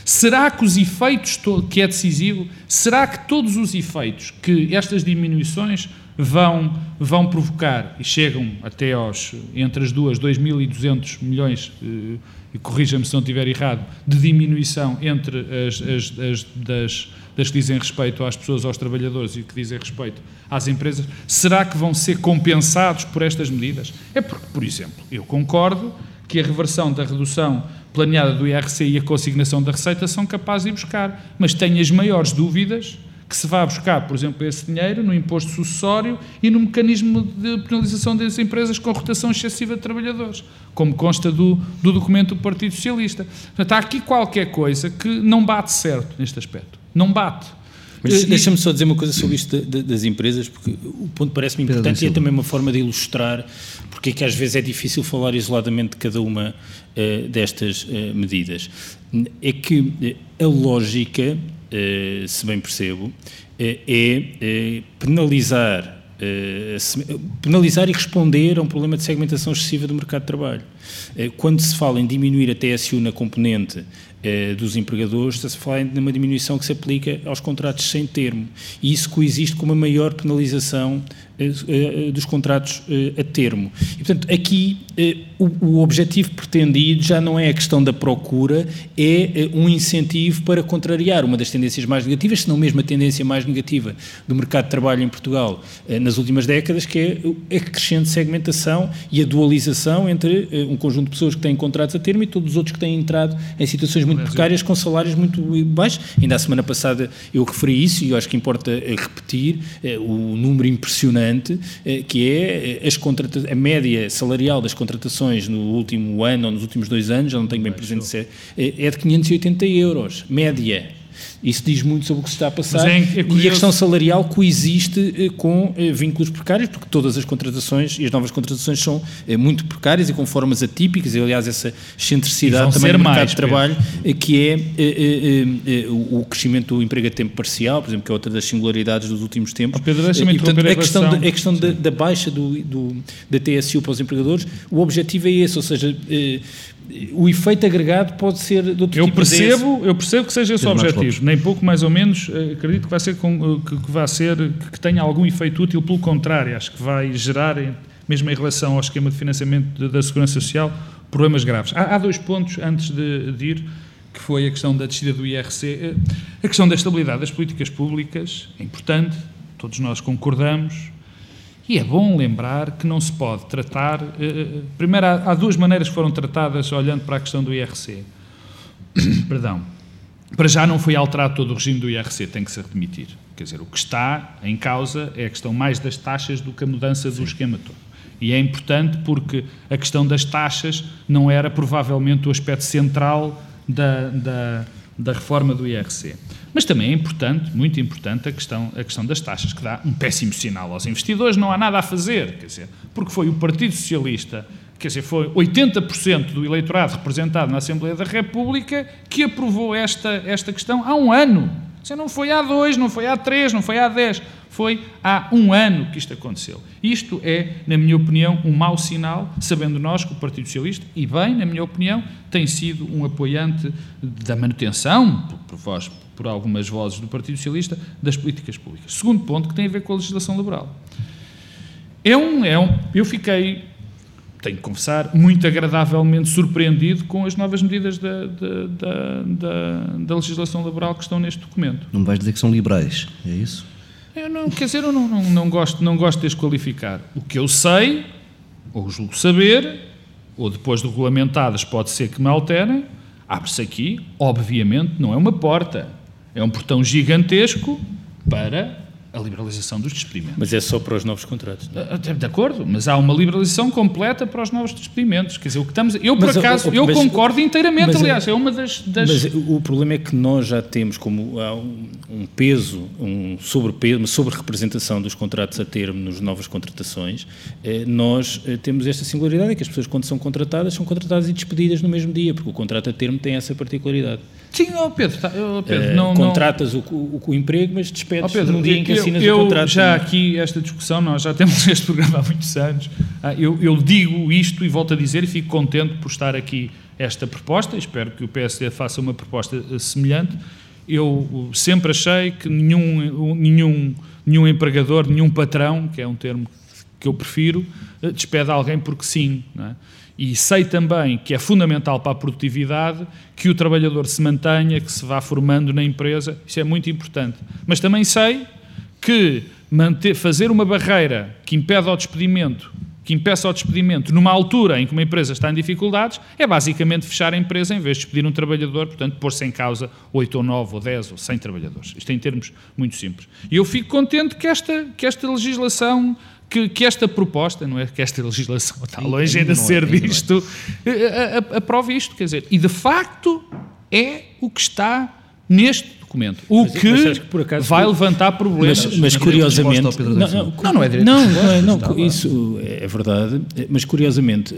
Será que os efeitos, que é decisivo, será que todos os efeitos que estas diminuições vão, vão provocar, e chegam até aos, entre as duas, 2.200 milhões, eh, e corrija-me se não estiver errado, de diminuição entre as, as, as das, das que dizem respeito às pessoas, aos trabalhadores e que dizem respeito às empresas, será que vão ser compensados por estas medidas? É porque, por exemplo, eu concordo que a reversão da redução planeada do IRC e a consignação da receita são capazes de ir buscar, mas tenho as maiores dúvidas que se vá buscar, por exemplo, esse dinheiro no imposto sucessório e no mecanismo de penalização das empresas com rotação excessiva de trabalhadores, como consta do, do documento do Partido Socialista. Portanto, há aqui qualquer coisa que não bate certo neste aspecto. Não bate. Mas deixa-me só dizer uma coisa sobre isto das empresas, porque o ponto parece-me importante e é também uma forma de ilustrar porque é que às vezes é difícil falar isoladamente de cada uma uh, destas uh, medidas. É que uh, a lógica, se bem percebo, é penalizar penalizar e responder a um problema de segmentação excessiva do mercado de trabalho. Quando se fala em diminuir a TSU na componente eh, dos empregadores, está-se a falar de uma diminuição que se aplica aos contratos sem termo. E isso coexiste com uma maior penalização eh, eh, dos contratos a termo. E, portanto, aqui o, objetivo pretendido já não é a questão da procura, é um incentivo para contrariar uma das tendências mais negativas, se não mesmo a tendência mais negativa do mercado de trabalho em Portugal nas últimas décadas, que é a crescente segmentação e a dualização entre um conjunto de pessoas que têm contratos a termo e todos os outros que têm entrado em situações muito precárias com salários muito baixos. Ainda a semana passada eu referi isso e eu acho que importa eh, repetir eh, o número impressionante eh, que é as a média salarial das contratações no último ano ou nos últimos dois anos, já não tenho bem presente se é, é de 580 euros, média. Isso diz muito sobre o que se está a passar. É, é e a questão salarial coexiste eh, com eh, vínculos precários, porque todas as contratações e as novas contratações são eh, muito precárias e com formas atípicas, e aliás essa excentricidade também no mercado mais, de trabalho, que é o crescimento do emprego a tempo parcial, por exemplo, que é outra das singularidades dos últimos tempos. Oh, Pedro, e, portanto, a questão, da, a questão da, da, baixa do, do, da TSU para os empregadores, o objetivo é esse, ou seja, o efeito agregado pode ser de outro eu tipo percebo, desse. Eu percebo que seja esse o objetivo, nem pouco mais ou menos eh, acredito que vai ser, com, eh, que, vai ser que tenha algum efeito útil, pelo contrário, acho que vai gerar, mesmo em relação ao esquema de financiamento da Segurança Social, problemas graves. Há, há dois pontos antes de, de ir, que foi a questão da descida do IRC, eh, a questão da estabilidade das políticas públicas, é importante, todos nós concordamos, e é bom lembrar que não se pode tratar. Eh, eh, primeiro, há, há, duas maneiras que foram tratadas olhando para a questão do IRC. [coughs] Perdão. Para já não foi alterado todo o regime do IRC, tem que se admitir. Quer dizer, o que está em causa é a questão mais das taxas do que a mudança do Sim. esquema todo. E é importante porque a questão das taxas não era provavelmente o aspecto central da, da, da reforma do IRC. Mas também é importante, muito importante, a questão, a questão das taxas, que dá um péssimo sinal aos investidores. Não há nada a fazer, quer dizer, porque foi o Partido Socialista, quer dizer, foi 80% do eleitorado representado na Assembleia da República que aprovou esta, esta questão há um ano. Isso não foi há dois, não foi há três, não foi há dez. Foi há um ano que isto aconteceu. Isto é, na minha opinião, um mau sinal, sabendo nós que o Partido Socialista, e bem, na minha opinião, tem sido um apoiante da manutenção, por vós, por algumas vozes do Partido Socialista, das políticas públicas. Segundo ponto, que tem a ver com a legislação laboral. É um, é um, eu fiquei, tenho que confessar, muito agradavelmente surpreendido com as novas medidas da, da, da, da legislação laboral que estão neste documento. Não me vais dizer que são liberais, é isso? Eu não, quer dizer, eu não, não, não, gosto, não gosto de desqualificar. O que eu sei, ou julgo saber, ou depois de regulamentadas pode ser que me alterem, abre-se aqui, obviamente, não é uma porta, é um portão gigantesco para a liberalização dos despedimentos. Mas é só para os novos contratos. Não? É? De acordo, mas há uma liberalização completa para os novos despedimentos. Quer dizer, o que estamos. Eu, por mas, acaso, eu mas, concordo inteiramente, mas, aliás, é uma das, das, Mas o problema é que nós já temos como um, um peso, um sobrepeso, uma sobre-representação dos contratos a termo nas novas contratações. Eh, nós eh, temos esta singularidade, é que as pessoas, quando são contratadas, são contratadas e despedidas no mesmo dia, porque o contrato a termo tem essa particularidade. Sim, oh Pedro, tá, oh Pedro uh, não, contratas não... O, o, o, emprego, mas despedes oh Pedro, num dia em que assinas eu, o contrato. Já aqui, esta discussão, nós já temos [laughs] este programa há muitos anos, ah, eu, eu, digo isto e volto a dizer e fico contente por estar aqui esta proposta, espero que o PSD faça uma proposta semelhante. Eu sempre achei que nenhum, nenhum, nenhum empregador, nenhum patrão, que é um termo que eu prefiro, despede alguém porque sim. É? E sei também que é fundamental para a produtividade que o trabalhador se mantenha, que se vá formando na empresa, isso é muito importante. Mas também sei que manter, fazer uma barreira que impede o despedimento, que impeça o despedimento numa altura em que uma empresa está em dificuldades, é basicamente fechar a empresa em vez de despedir um trabalhador, portanto, pôr-se em causa 8 ou 9 ou 10 ou 100 trabalhadores. Isto em termos muito simples. E eu fico contente que esta, que esta legislação que, que, esta proposta, não é que esta legislação está longe ainda de ser disto, aprove isto, quer dizer, e de facto é o que está neste documento. O mas, que, mas que acaso, vai levantar problemas. Mas, mas curiosamente. Não não, não, não, é direito. Não, não, não, não isso é verdade, mas curiosamente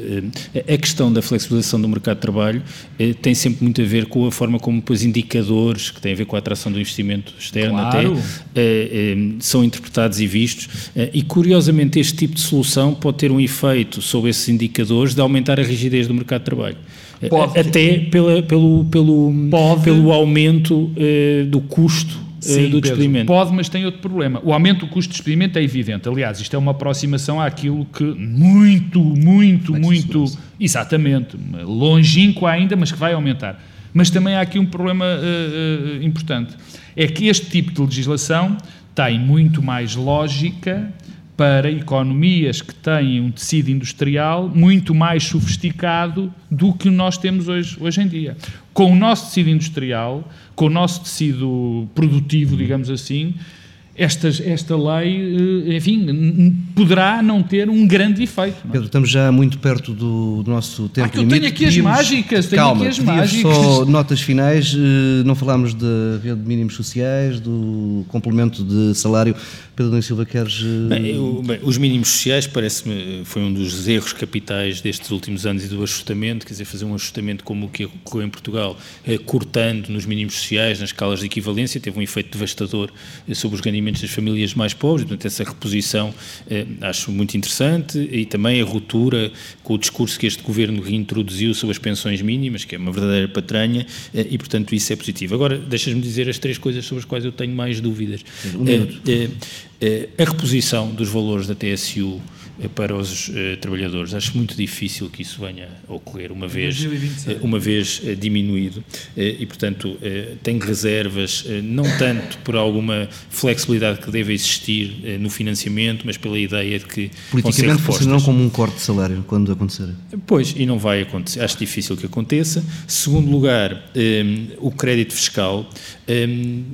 eh, a questão da flexibilização do mercado de trabalho eh, tem sempre muito a ver com a forma como depois indicadores que têm a ver com a atração do investimento externo claro. até eh, são interpretados e vistos. E curiosamente este tipo de solução pode ter um efeito sobre esses indicadores de aumentar a rigidez do mercado de trabalho. Pode. Até pela, pelo, pelo, pode. pelo aumento uh, do custo eh, Sim, do despedimento. Pedro, pode, mas tem outro problema. O aumento do custo de despedimento é evidente. Aliás, isto é uma aproximação àquilo que muito, muito, muito. Exatamente. Longínquo ainda, mas que vai aumentar. Mas também há aqui um problema uh, uh, importante. É que este tipo de legislação tem muito mais lógica para economias que têm um tecido industrial muito mais sofisticado do que nós temos hoje, hoje em dia. Com o nosso tecido industrial, com o nosso tecido produtivo, digamos assim, estas, esta lei, eh, enfim, poderá não ter um grande efeito. Não? É? Pedro, estamos já muito perto do, do nosso tempo ah, eu limite. tenho aqui as mágicas, tenho calma, aqui as mágicas. só notas finais, eh, não falámos da rede de mínimos sociais, do complemento de salário. Pedro Nunes Silva, queres... Eh, bem, eu, bem, os mínimos sociais parece-me foi um dos erros capitais destes últimos anos e do ajustamento, quer dizer, fazer um ajustamento como o que ocorreu em Portugal, cortando nos mínimos sociais, nas escalas de equivalência, teve um efeito devastador sobre os rendimentos rendimentos das famílias mais pobres, portanto essa reposição eh, acho muito interessante e também a ruptura com o discurso que este governo reintroduziu sobre as pensões mínimas, que é uma verdadeira patranha eh, e portanto isso é positivo. Agora deixas-me dizer as três coisas sobre as quais eu tenho mais dúvidas. Um eh, eh, a reposição dos valores da TSU para os uh, trabalhadores. Acho muito difícil que isso venha a ocorrer uma vez, uh, uma vez uh, diminuído e, portanto, tenho reservas, não tanto por alguma flexibilidade que deve existir no financiamento, mas pela ideia de que. Politicamente funcionarão como um corte de salário quando acontecer. Pois, e não vai acontecer. Acho difícil que aconteça. Segundo lugar, um, o crédito fiscal. Um,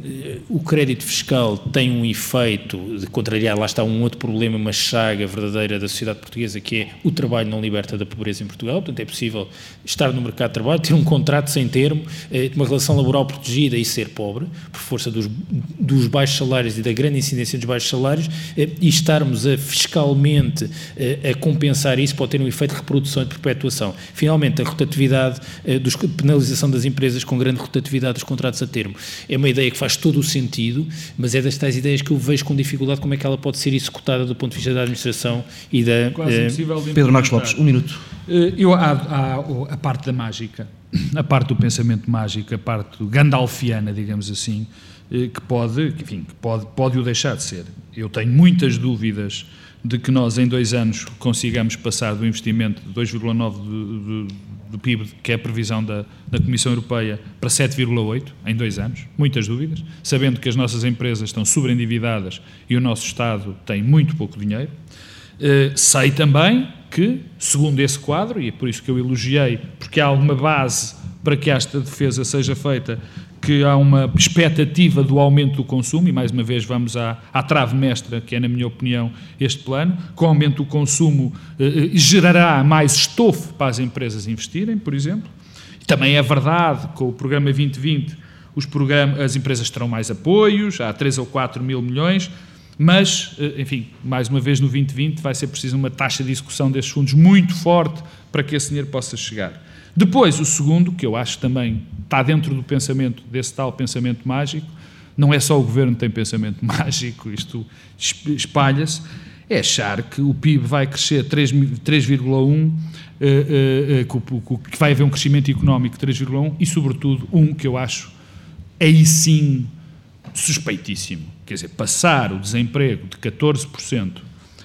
o crédito fiscal tem um efeito de contrariar, lá está um outro problema, uma chaga verdadeira da sociedade portuguesa, que é o trabalho não liberta da pobreza em Portugal. Portanto, é possível estar no mercado de trabalho, ter um contrato sem termo, eh, uma relação laboral protegida e ser pobre, por força dos, dos baixos salários e da grande incidência dos baixos salários, eh, e estarmos a fiscalmente eh, a compensar isso pode ter um efeito de reprodução e de perpetuação. Finalmente, a rotatividade, dos, penalização das empresas com grande rotatividade dos contratos a termo. É uma ideia que faz todo o sentido, mas é das tais ideias que eu vejo com dificuldade como é que ela pode ser executada do ponto de vista da administração e da. Eh, Pedro Marcos Lopes, um minuto. Eh, eu, há, há, a parte da mágica, a parte do pensamento mágico, a parte gandalfiana, digamos assim, eh, que pode, enfim, que pode, pode o deixar de ser. Eu tenho muitas dúvidas de que nós em dois anos consigamos passar do investimento de 2,9 do, do, do, PIB, que é a previsão da, da Comissão Europeia, para 7,8 em dois anos, muitas dúvidas, sabendo que as nossas empresas estão sobreendividadas e o nosso Estado tem muito pouco dinheiro. Uh, sei também que, segundo esse quadro, e é por isso que eu elogiei, porque há alguma base para que esta defesa seja feita, que há uma expectativa do aumento do consumo, e mais uma vez vamos à, à trave mestra, que é, na minha opinião, este plano, com o aumento do consumo uh, gerará mais estofo para as empresas investirem, por exemplo. Também é verdade, com o programa 2020, os programas, as empresas terão mais apoios, há 3 ou 4 mil milhões, mas, eh, enfim, mais uma vez no 2020 vai ser preciso uma taxa de execução desses fundos muito forte para que esse dinheiro possa chegar. Depois, o segundo, que eu acho também está dentro do pensamento, desse tal pensamento mágico, não é só o governo que tem pensamento [laughs] mágico, isto espalha-se, é achar que o PIB vai crescer 3,1, eh, que vai haver um crescimento económico de 3,1 e, sobretudo, um que eu acho aí sim suspeitíssimo. Quer dizer, passar o desemprego de 14%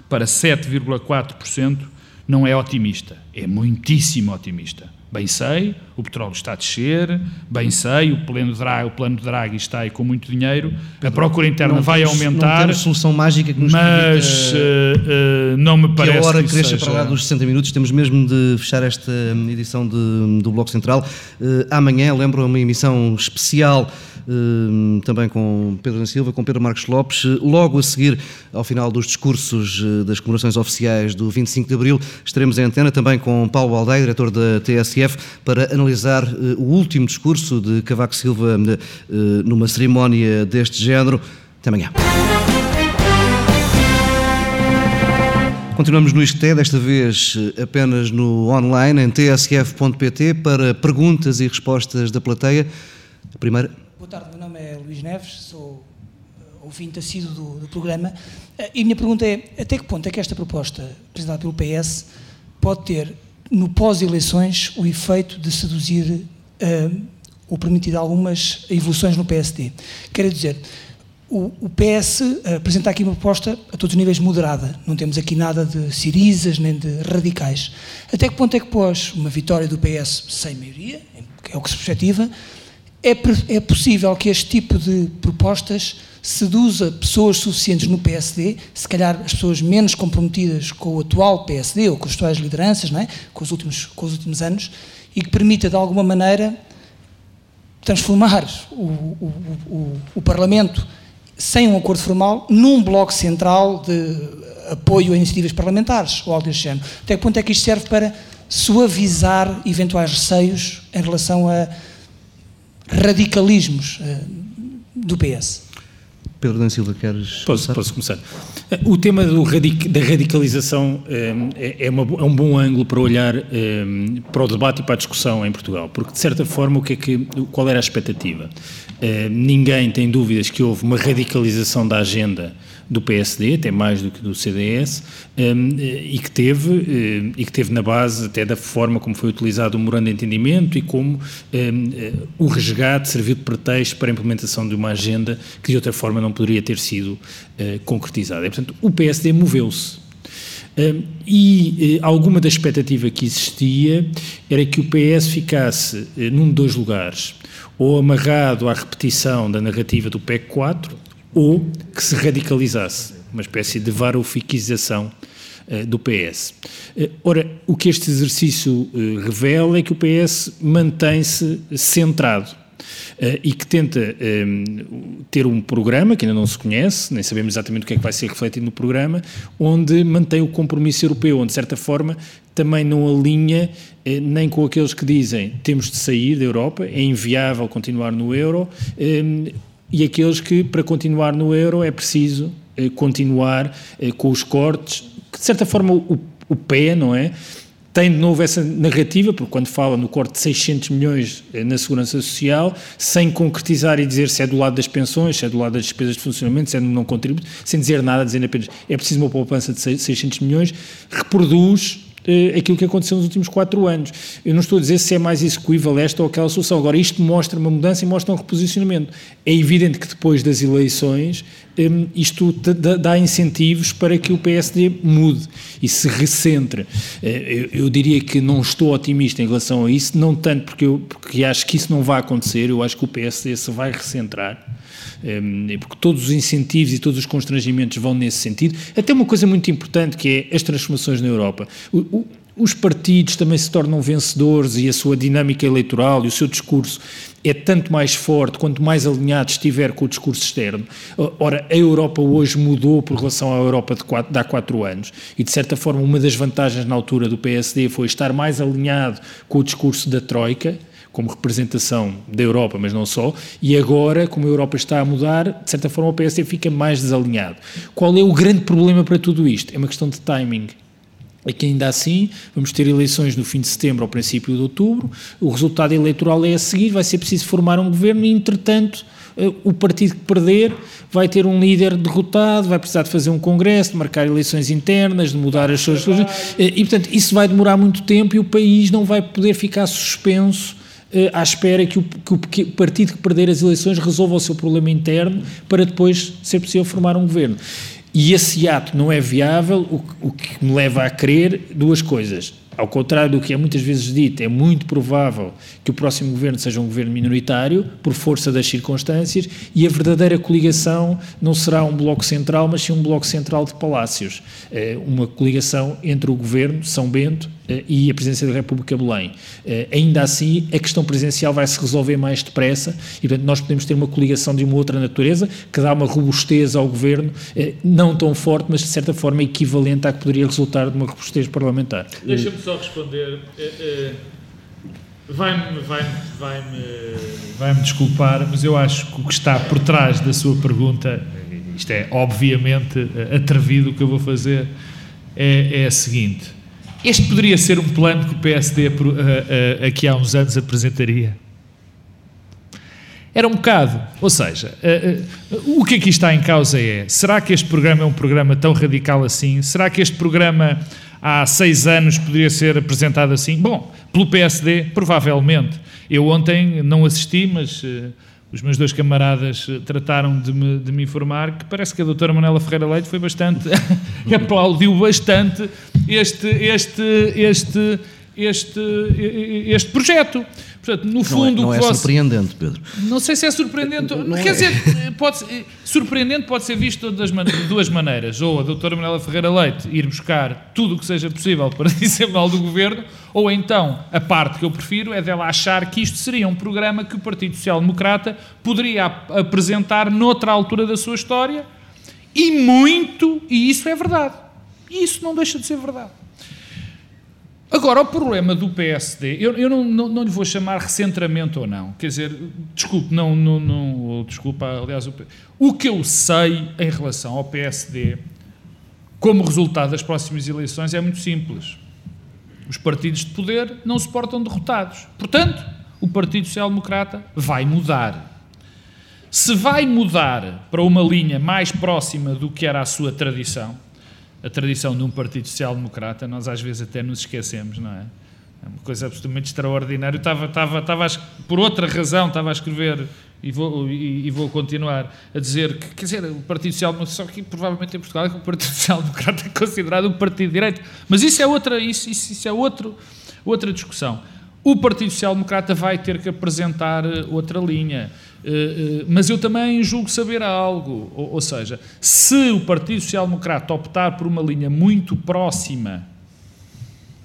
para 7,4% não é otimista, é muitíssimo otimista. Bem sei, o petróleo está a descer, bem sei, o plano, Draghi, o plano de Draghi está aí com muito dinheiro, a procura interna vai temos, aumentar. Não temos solução mágica que nos Mas uh, uh, não me parece que a hora que cresça seja... para lá dos 60 minutos. Temos mesmo de fechar esta edição de, do Bloco Central. Uh, amanhã, lembro, uma emissão especial Ehm, também com Pedro Silva, com Pedro Marcos Lopes. Logo a seguir, ao final dos discursos das comemorações oficiais do 25 de Abril, estaremos em antena também com Paulo Aldeia, diretor da TSF, para analisar eh, o último discurso de Cavaco Silva eh, numa cerimónia deste género. Até amanhã. Continuamos no ISCTE, desta vez apenas no online, em tsf.pt, para perguntas e respostas da plateia. A primeira Boa tarde, meu nome é Luís Neves, sou ouvinte assíduo do, do programa. E a minha pergunta é: até que ponto é que esta proposta apresentada pelo PS pode ter, no pós-eleições, o efeito de seduzir uh, ou permitir algumas evoluções no PSD? Quero dizer, o, o PS apresenta aqui uma proposta a todos os níveis moderada, não temos aqui nada de cirisas nem de radicais. Até que ponto é que pós uma vitória do PS sem maioria, que é o que se perspectiva, é, é possível que este tipo de propostas seduza pessoas suficientes no PSD, se calhar as pessoas menos comprometidas com o atual PSD ou com as atuais lideranças, não é? com, os últimos, com os últimos anos, e que permita de alguma maneira transformar o, o, o, o Parlamento sem um acordo formal num bloco central de apoio a iniciativas parlamentares ou algo deste género. Até que ponto é que isto serve para suavizar eventuais receios em relação a radicalismos uh, do PS. Pedro Dan Silva, queres posso, começar? Posso começar. Eh, o tema radic da radicalização eh, é, é, uma, é, um bom ângulo para olhar para o debate e para a discussão em Portugal, porque de certa forma o que é que, qual era a expectativa? ninguém tem dúvidas que houve uma radicalização da agenda do PSD, até mais do que do CDS, um, e, que teve, um, e que teve na base até da forma como foi utilizado o memorando de entendimento e como um, o resgate serviu de pretexto para a implementação de uma agenda que de outra forma não poderia ter sido concretizada. E, portanto, o PSD moveu-se. Um, e uh, alguma da expectativa que existia era que o PS ficasse uh, num de dois lugares, ou amarrado à repetição da narrativa do PEC 4, ou que se radicalizasse, uma espécie de varofiquização uh, do PS. Eh, ora, o que este exercício uh, revela é que o PS mantém-se centrado e que tenta ter um programa que ainda não se conhece, nem sabemos exatamente o que é que vai ser refletido no programa, onde mantém o compromisso europeu, onde de certa forma também não alinha nem com aqueles que dizem temos de sair da Europa, é inviável continuar no euro. E aqueles que, para continuar no euro, é preciso eh, continuar eh, com os cortes, que de certa forma o, o pé, não é? Tem de novo essa narrativa, porque quando fala no corte de 600 milhões eh, na segurança social, sem concretizar e dizer se é do lado das pensões, se é do lado das despesas de funcionamento, se é do não contributo, sem dizer nada, dizendo apenas é preciso uma poupança de 600 milhões, reproduz uh, aquilo que aconteceu nos últimos quatro anos. Eu não estou a dizer se é mais execuível esta ou aquela solução. Agora, isto mostra uma mudança e mostra um reposicionamento. É evidente que depois das eleições um, isto dá incentivos para que o PSD mude e se recentre. Eh, eu, eu, diria que não estou otimista em relação a isso, não tanto porque, eu, porque acho que isso não vai acontecer, eu acho que o PSD se vai recentrar porque todos os incentivos e todos os constrangimentos vão nesse sentido. Até uma coisa muito importante que é as transformações na Europa. O, o, os partidos também se tornam vencedores e a sua dinâmica eleitoral e o seu discurso é tanto mais forte quanto mais alinhado estiver com o discurso externo. Ora, a Europa hoje mudou por relação à Europa de, quatro, de há quatro anos e, de certa forma, uma das vantagens na altura do PSD foi estar mais alinhado com o discurso da Troika como representação da Europa, mas não só, e agora, como a Europa está a mudar, de certa forma o PSD fica mais desalinhado. Qual é o grande problema para tudo isto? É uma questão de timing. É que ainda assim vamos ter eleições no fim de setembro ao princípio de outubro, o resultado eleitoral é a seguir, vai ser preciso formar um governo e, entretanto, eh, o partido que perder vai ter um líder derrotado, vai precisar de fazer um congresso, de marcar eleições internas, de mudar as suas... Eh, e, portanto, isso vai demorar muito tempo e o país não vai poder ficar suspenso eh, à espera que o, que o, partido que perder as eleições resolva o seu problema interno para depois ser possível formar um governo. E esse ato não é viável, o, o que me leva a crer duas coisas ao contrário do que é muitas vezes dito, é muito provável que o próximo governo seja um governo minoritário, por força das circunstâncias, e a verdadeira coligação não será um bloco central, mas sim um bloco central de palácios. É uma coligação entre o governo, São Bento, e a Presidência da República Belém. Eh, ainda assim, a questão presidencial vai se resolver mais depressa e, portanto, nós podemos ter uma coligação de uma outra natureza que dá uma robustez ao governo, eh, não tão forte, mas de certa forma equivalente à que poderia resultar de uma robustez parlamentar. Deixa-me só responder. Vai-me vai vai vai desculpar, mas eu acho que o que está por trás da sua pergunta, isto é obviamente atrevido o que eu vou fazer, é, é a seguinte este poderia ser um plano que o PSD uh, uh, aqui há uns anos apresentaria. Era um bocado. Ou seja, uh, o que aqui está em causa é: será que este programa é um programa tão radical assim? Será que este programa há seis anos poderia ser apresentado assim? Bom, pelo PSD, provavelmente. Eu ontem não assisti, mas os meus dois camaradas eh, trataram de me, de me informar que parece que a doutora Manela Ferreira Leite foi bastante, [laughs] aplaudiu bastante este, este, este, este, este projeto. Portanto, no fundo, não é, não é surpreendente, Pedro. Não sei se é surpreendente. Não quer é. dizer, pode ser, surpreendente pode ser visto de duas maneiras. Ou a doutora Manela Ferreira Leite ir buscar tudo o que seja possível para [laughs] dizer mal do governo, ou então a parte que eu prefiro é dela achar que isto seria um programa que o Partido Social Democrata poderia ap apresentar noutra altura da sua história e muito, e isso é verdade. E isso não deixa de ser verdade. Agora, o problema do PSD, eu, eu não, não, não, lhe vou chamar recentramento ou não, quer dizer, desculpe, não, não, não desculpa, aliás, o, o que eu sei em relação ao PSD, como resultado das próximas eleições, é muito simples. Os partidos de poder não se portam derrotados. Portanto, o Partido Social Democrata vai mudar. Se vai mudar para uma linha mais próxima do que era a sua tradição, a tradição de um Partido Social Democrata, nós às vezes até nos esquecemos, não é? É uma coisa absolutamente extraordinária. Eu estava, estava, estava a, por outra razão, estava a escrever e vou, e, e, vou continuar a dizer que, quer dizer, o Partido Social Democrata, só que provavelmente em Portugal o Partido [laughs] Social Democrata é considerado um partido de direito, mas isso é outra, isso, isso, isso é outro, outra discussão. O Partido Social Democrata vai ter que apresentar eh, outra linha. Eh, eh, mas eu também julgo saber algo, ou, seja, se o Partido Social Democrata optar por uma linha muito próxima,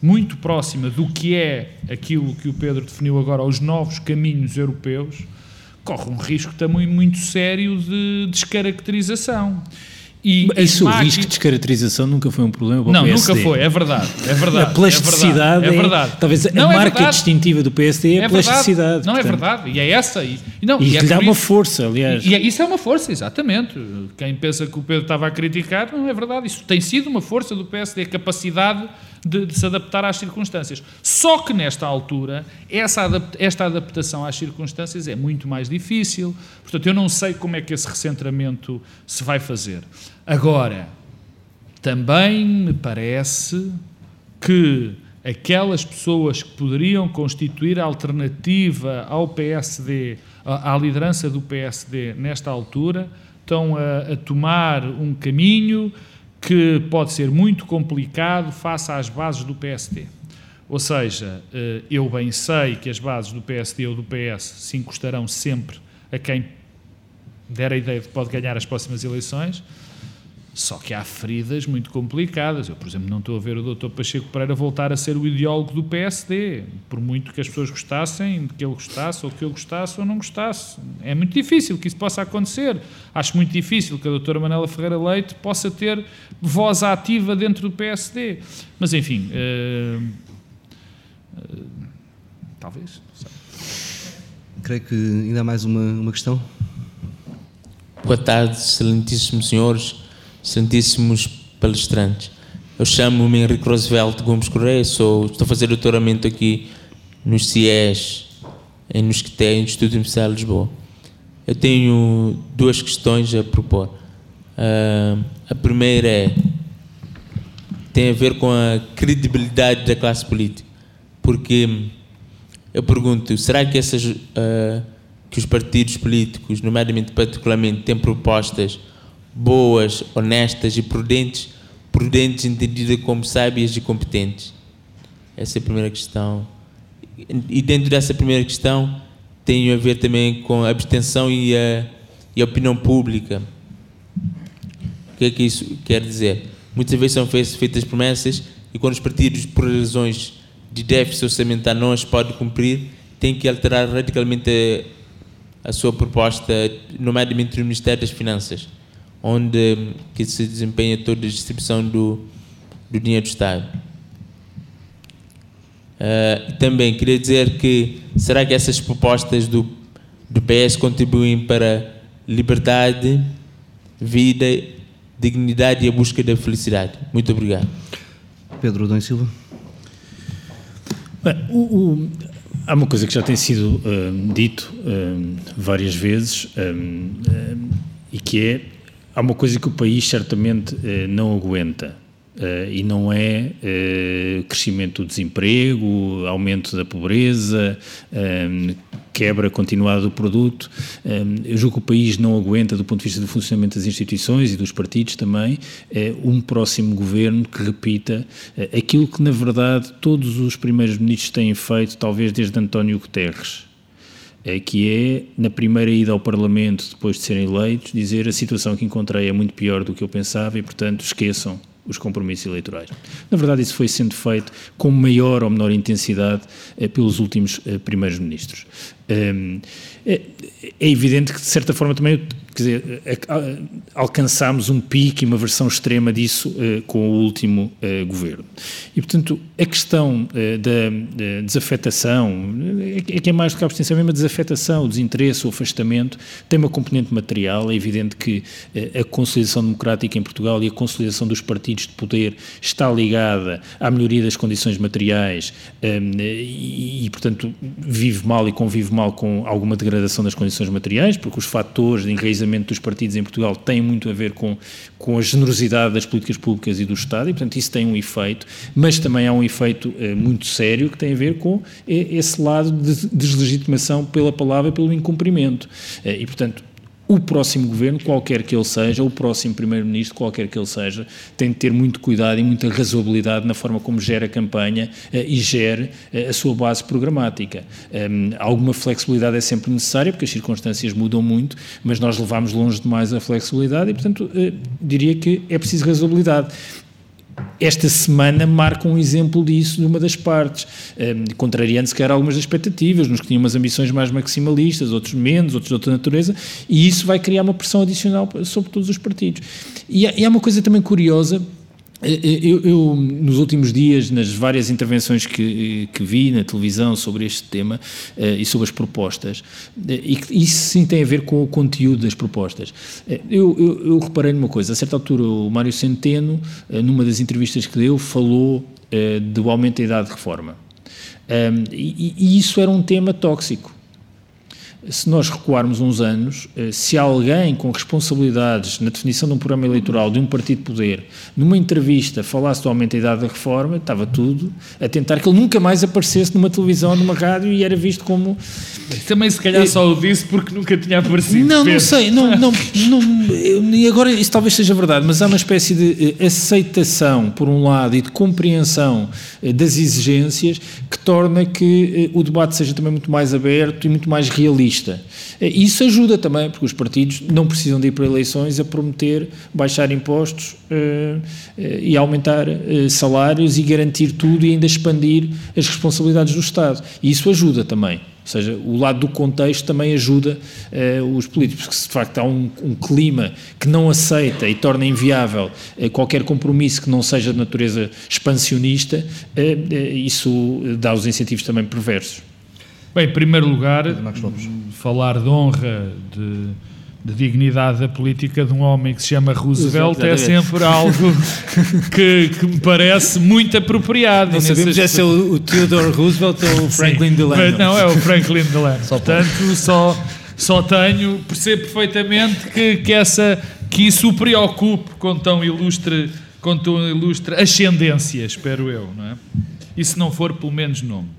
muito próxima do que é aquilo que o Pedro definiu agora, os novos caminhos europeus, corre um risco também muito sério de descaracterização. E Isso, o risco de descaracterização nunca foi um problema para não, o PSD. Não, nunca foi, é verdade. É verdade a plasticidade é, verdade, é, verdade. talvez a não, é marca é distintiva do PSD é a é plasticidade. Não, é portanto. é verdade. E é essa. E, não, e, e é lhe dá uma força, aliás. E, e, isso é uma força, exatamente. Quem pensa que o Pedro estava a criticar, não é verdade. Isso tem sido uma força do PSD, a capacidade de, de, se adaptar às circunstâncias. Só que nesta altura, essa esta adaptação às circunstâncias é muito mais difícil. Portanto, eu não sei como é que esse recentramento se vai fazer. Agora, também me parece que aquelas pessoas que poderiam constituir a alternativa ao PSD, à liderança do PSD nesta altura, estão a, a tomar um caminho que pode ser muito complicado face às bases do PSD. Ou seja, eh, eu bem sei que as bases do PSD ou do PS se encostarão sempre a quem der a ideia de que pode ganhar as próximas eleições, só que há feridas muito complicadas. Eu, por exemplo, não estou a ver o Dr. Pacheco Pereira voltar a ser o ideólogo do PSD, por muito que as pessoas gostassem, que ele gostasse, ou que eu gostasse ou não gostasse. É muito difícil que isso possa acontecer. Acho muito difícil que a doutora Manela Ferreira Leite possa ter voz ativa dentro do PSD. Mas, enfim, uh, uh, talvez. Creio que ainda há mais uma, uma questão. Boa tarde, excelentíssimos senhores Santíssimos palestrantes. Eu chamo-me Henrique Roosevelt Gomes Correia, sou, estou a fazer doutoramento aqui nos CIES, no ISCTE, Instituto Universitário de Lisboa. Eu tenho duas questões a propor. Uh, a primeira é, tem a ver com a credibilidade da classe política, porque eu pergunto, será que essas uh, que os partidos políticos, nomeadamente particularmente, têm propostas boas, honestas e prudentes, prudentes entendidas como sábias e competentes? Essa é a primeira questão. E dentro dessa primeira questão, tem a ver também com a abstenção e a, e a opinião pública. O que é que isso quer dizer? Muitas vezes são feitas promessas e quando os partidos, por razões de déficit orçamental, não as podem cumprir, têm que alterar radicalmente a, a sua proposta, nomeadamente no Ministério das Finanças onde que se desempenha toda a distribuição do, do dinheiro do Estado. Uh, também queria dizer que será que essas propostas do, do PS contribuem para liberdade, vida, dignidade e a busca da felicidade? Muito obrigado. Pedro Dom Silva. Bem, o, o, há uma coisa que já tem sido uh, dito uh, várias vezes e que é há uma coisa que o país certamente eh, não aguenta. Uh, e não é uh, crescimento do desemprego, aumento da pobreza, quebra continuada do produto. Eu julgo que o país não aguenta, do ponto de vista do funcionamento das instituições e dos partidos também, um próximo governo que repita aquilo que, na verdade, todos os primeiros ministros têm feito, talvez desde António Guterres que é, na primeira ida ao Parlamento, depois de serem eleitos, dizer a situação que encontrei é muito pior do que eu pensava e, portanto, esqueçam os compromissos eleitorais. Na verdade, isso foi sendo feito com maior ou menor intensidade eh, pelos últimos eh, primeiros ministros. Um, é, é, evidente que, de certa forma, também quer dizer, alcançámos um pico e uma versão extrema disso com o último governo. E, portanto, a questão da desafetação, é que é mais do que a abstenção, mesmo a desafetação, o desinteresse, o afastamento, tem uma componente material. É evidente que a consolidação democrática em Portugal e a consolidação dos partidos de poder está ligada à melhoria das condições materiais e, e, portanto, vive mal e convive mal com alguma degradação das condições materiais, porque os fatores de enraizamento dos partidos em Portugal têm muito a ver com, com a generosidade das políticas públicas e do Estado, e portanto isso tem um efeito, mas também há um efeito eh, muito sério que tem a ver com eh, esse lado de deslegitimação pela palavra pelo incumprimento. Eh, e portanto o próximo governo, qualquer que ele seja, o próximo primeiro-ministro, qualquer que ele seja, tem de ter muito cuidado e muita razoabilidade na forma como gera a campanha uh, e gere uh, a sua base programática. Um, alguma flexibilidade é sempre necessária, porque as circunstâncias mudam muito, mas nós levamos longe demais a flexibilidade e, portanto, uh, diria que é preciso razoabilidade esta semana marca um exemplo disso de uma das partes, um, contrariando se calhar algumas das expectativas, nos que tinham umas ambições mais maximalistas, outros menos, outros de outra natureza, e isso vai criar uma pressão adicional sobre todos os partidos. E há, e há uma coisa também curiosa eu, eu, nos últimos dias, nas várias intervenções que, que vi na televisão sobre este tema uh, e sobre as propostas, uh, e isso sim tem a ver com o conteúdo das propostas, uh, eu, eu, eu, reparei numa coisa. A certa altura, o Mário Centeno, numa das entrevistas que deu, falou do aumento da idade de reforma. Um, e, e isso era um tema tóxico se nós recuarmos uns anos, eh, se alguém com responsabilidades na definição de um programa eleitoral de um partido de poder, numa entrevista, falasse do aumento da idade da reforma, estava tudo a tentar que ele nunca mais aparecesse numa televisão, numa rádio e era visto como. Também, se calhar, só o disse porque nunca tinha aparecido. Não, não sei, não, não, não, e agora isso talvez seja verdade, mas há uma espécie de eh, aceitação, por um lado, e de compreensão eh, das exigências que torna que o debate seja também muito mais aberto e muito mais realista Isso ajuda também, porque os partidos não precisam de ir para eleições a prometer baixar impostos uh, uh, e aumentar uh, salários e garantir tudo e ainda expandir as responsabilidades do Estado. E isso ajuda também. Ou seja, o lado do contexto também ajuda os políticos, porque se de facto há um, um, clima que não aceita e torna inviável qualquer compromisso que não seja de natureza expansionista, isso dá os incentivos também perversos. Bem, em primeiro lugar, falar de honra de, de dignidade da política de um homem que se chama Roosevelt é sempre algo [laughs] que, que, me parece muito apropriado. Não sabemos se é o, o Theodore Roosevelt ou o Franklin Delano. Não, é o Franklin Delano. Portanto, só, só tenho, percebo perfeitamente que, que, essa, que isso o preocupe com tão ilustre, com tão ilustre ascendência, espero eu. Não é? E se não for, pelo menos nome.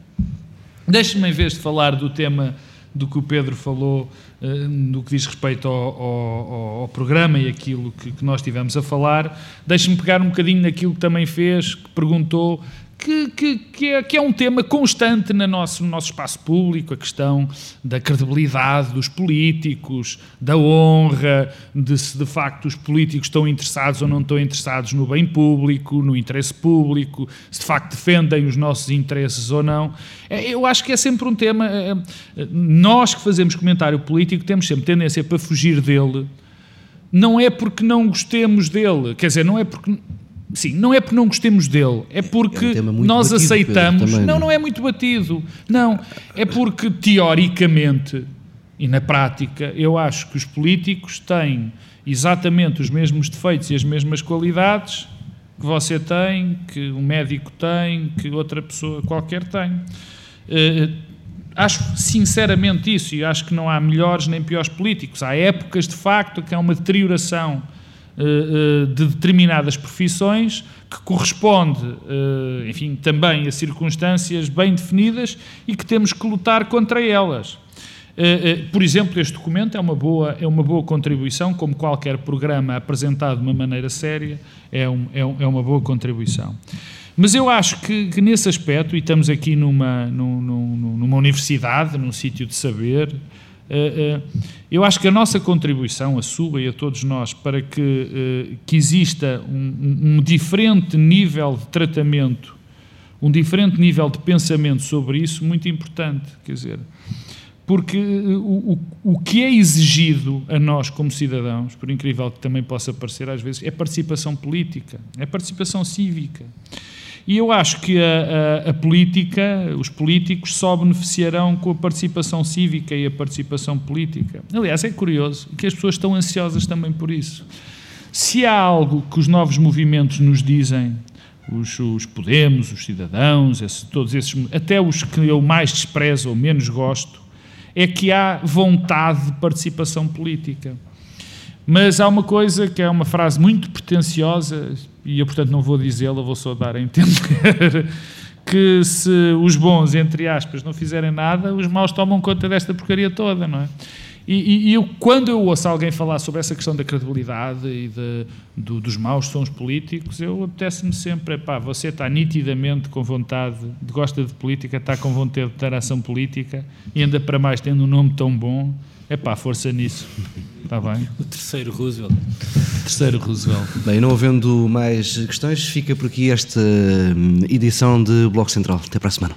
Deixe-me, em vez de falar do tema do que o Pedro falou uh, no que diz respeito ao, ao, ao programa e aquilo que, que nós tivemos a falar, deixe-me pegar um bocadinho naquilo que também fez, que perguntou que, que, que, é, que, é, um tema constante no nosso, no nosso espaço público, a questão da credibilidade dos políticos, da honra, de se de facto os políticos estão interessados ou não estão interessados no bem público, no interesse público, se de facto defendem os nossos interesses ou não. É, eu acho que é sempre um tema. É, nós que fazemos comentário político temos sempre tendência para fugir dele. Não é porque não gostemos dele, quer dizer, não é porque Sim, não é porque não gostemos dele, é porque é um nós batido, aceitamos. Pedro, também, não, não é muito batido. Não, é porque teoricamente e na prática eu acho que os políticos têm exatamente os mesmos defeitos e as mesmas qualidades que você tem, que um médico tem, que outra pessoa qualquer tem. Uh, acho sinceramente isso e acho que não há melhores nem piores políticos. Há épocas de facto que há uma deterioração de determinadas profissões que corresponde, eh, enfim, também a circunstâncias bem definidas e que temos que lutar contra elas. Por exemplo, este documento é uma boa, é uma boa contribuição, como qualquer programa apresentado de uma maneira séria, é, um, é, um, é uma boa contribuição. Mas eu acho que, que, nesse aspecto, e estamos aqui numa, numa, numa universidade, num sítio de saber, eh, eh, eu acho que a nossa contribuição, a sua e a todos nós, para que, eh, que exista um, um diferente nível de tratamento, um diferente nível de pensamento sobre isso, muito importante. Quer dizer, porque o, o, o que é exigido a nós como cidadãos, por incrível que também possa parecer às vezes, é participação política, é participação cívica. E eu acho que a, a, a, política, os políticos só beneficiarão com a participação cívica e a participação política. Aliás, é curioso que as pessoas estão ansiosas também por isso. Se há algo que os novos movimentos nos dizem, os, os Podemos, os cidadãos, esse, todos esses, até os que eu mais desprezo ou menos gosto, é que há vontade de participação política. Mas há uma coisa que é uma frase muito pretenciosa, e eu, portanto, não vou dizê-la, vou só dar a entender [laughs] que se os bons, entre aspas, não fizerem nada, os maus tomam conta desta porcaria toda, não é? E, e eu, quando eu ouço alguém falar sobre essa questão da credibilidade e de, do, dos maus sons políticos, eu apetece-me sempre, pá, você está nitidamente com vontade, gosta de política, está com vontade de ter ação política e ainda para mais tendo um nome tão bom, é pá, força nisso. Está bem? O terceiro Roosevelt. Terceiro Roosevelt. Bem, não havendo mais questões, fica por aqui esta hum, edição de Bloco Central. Até para a semana.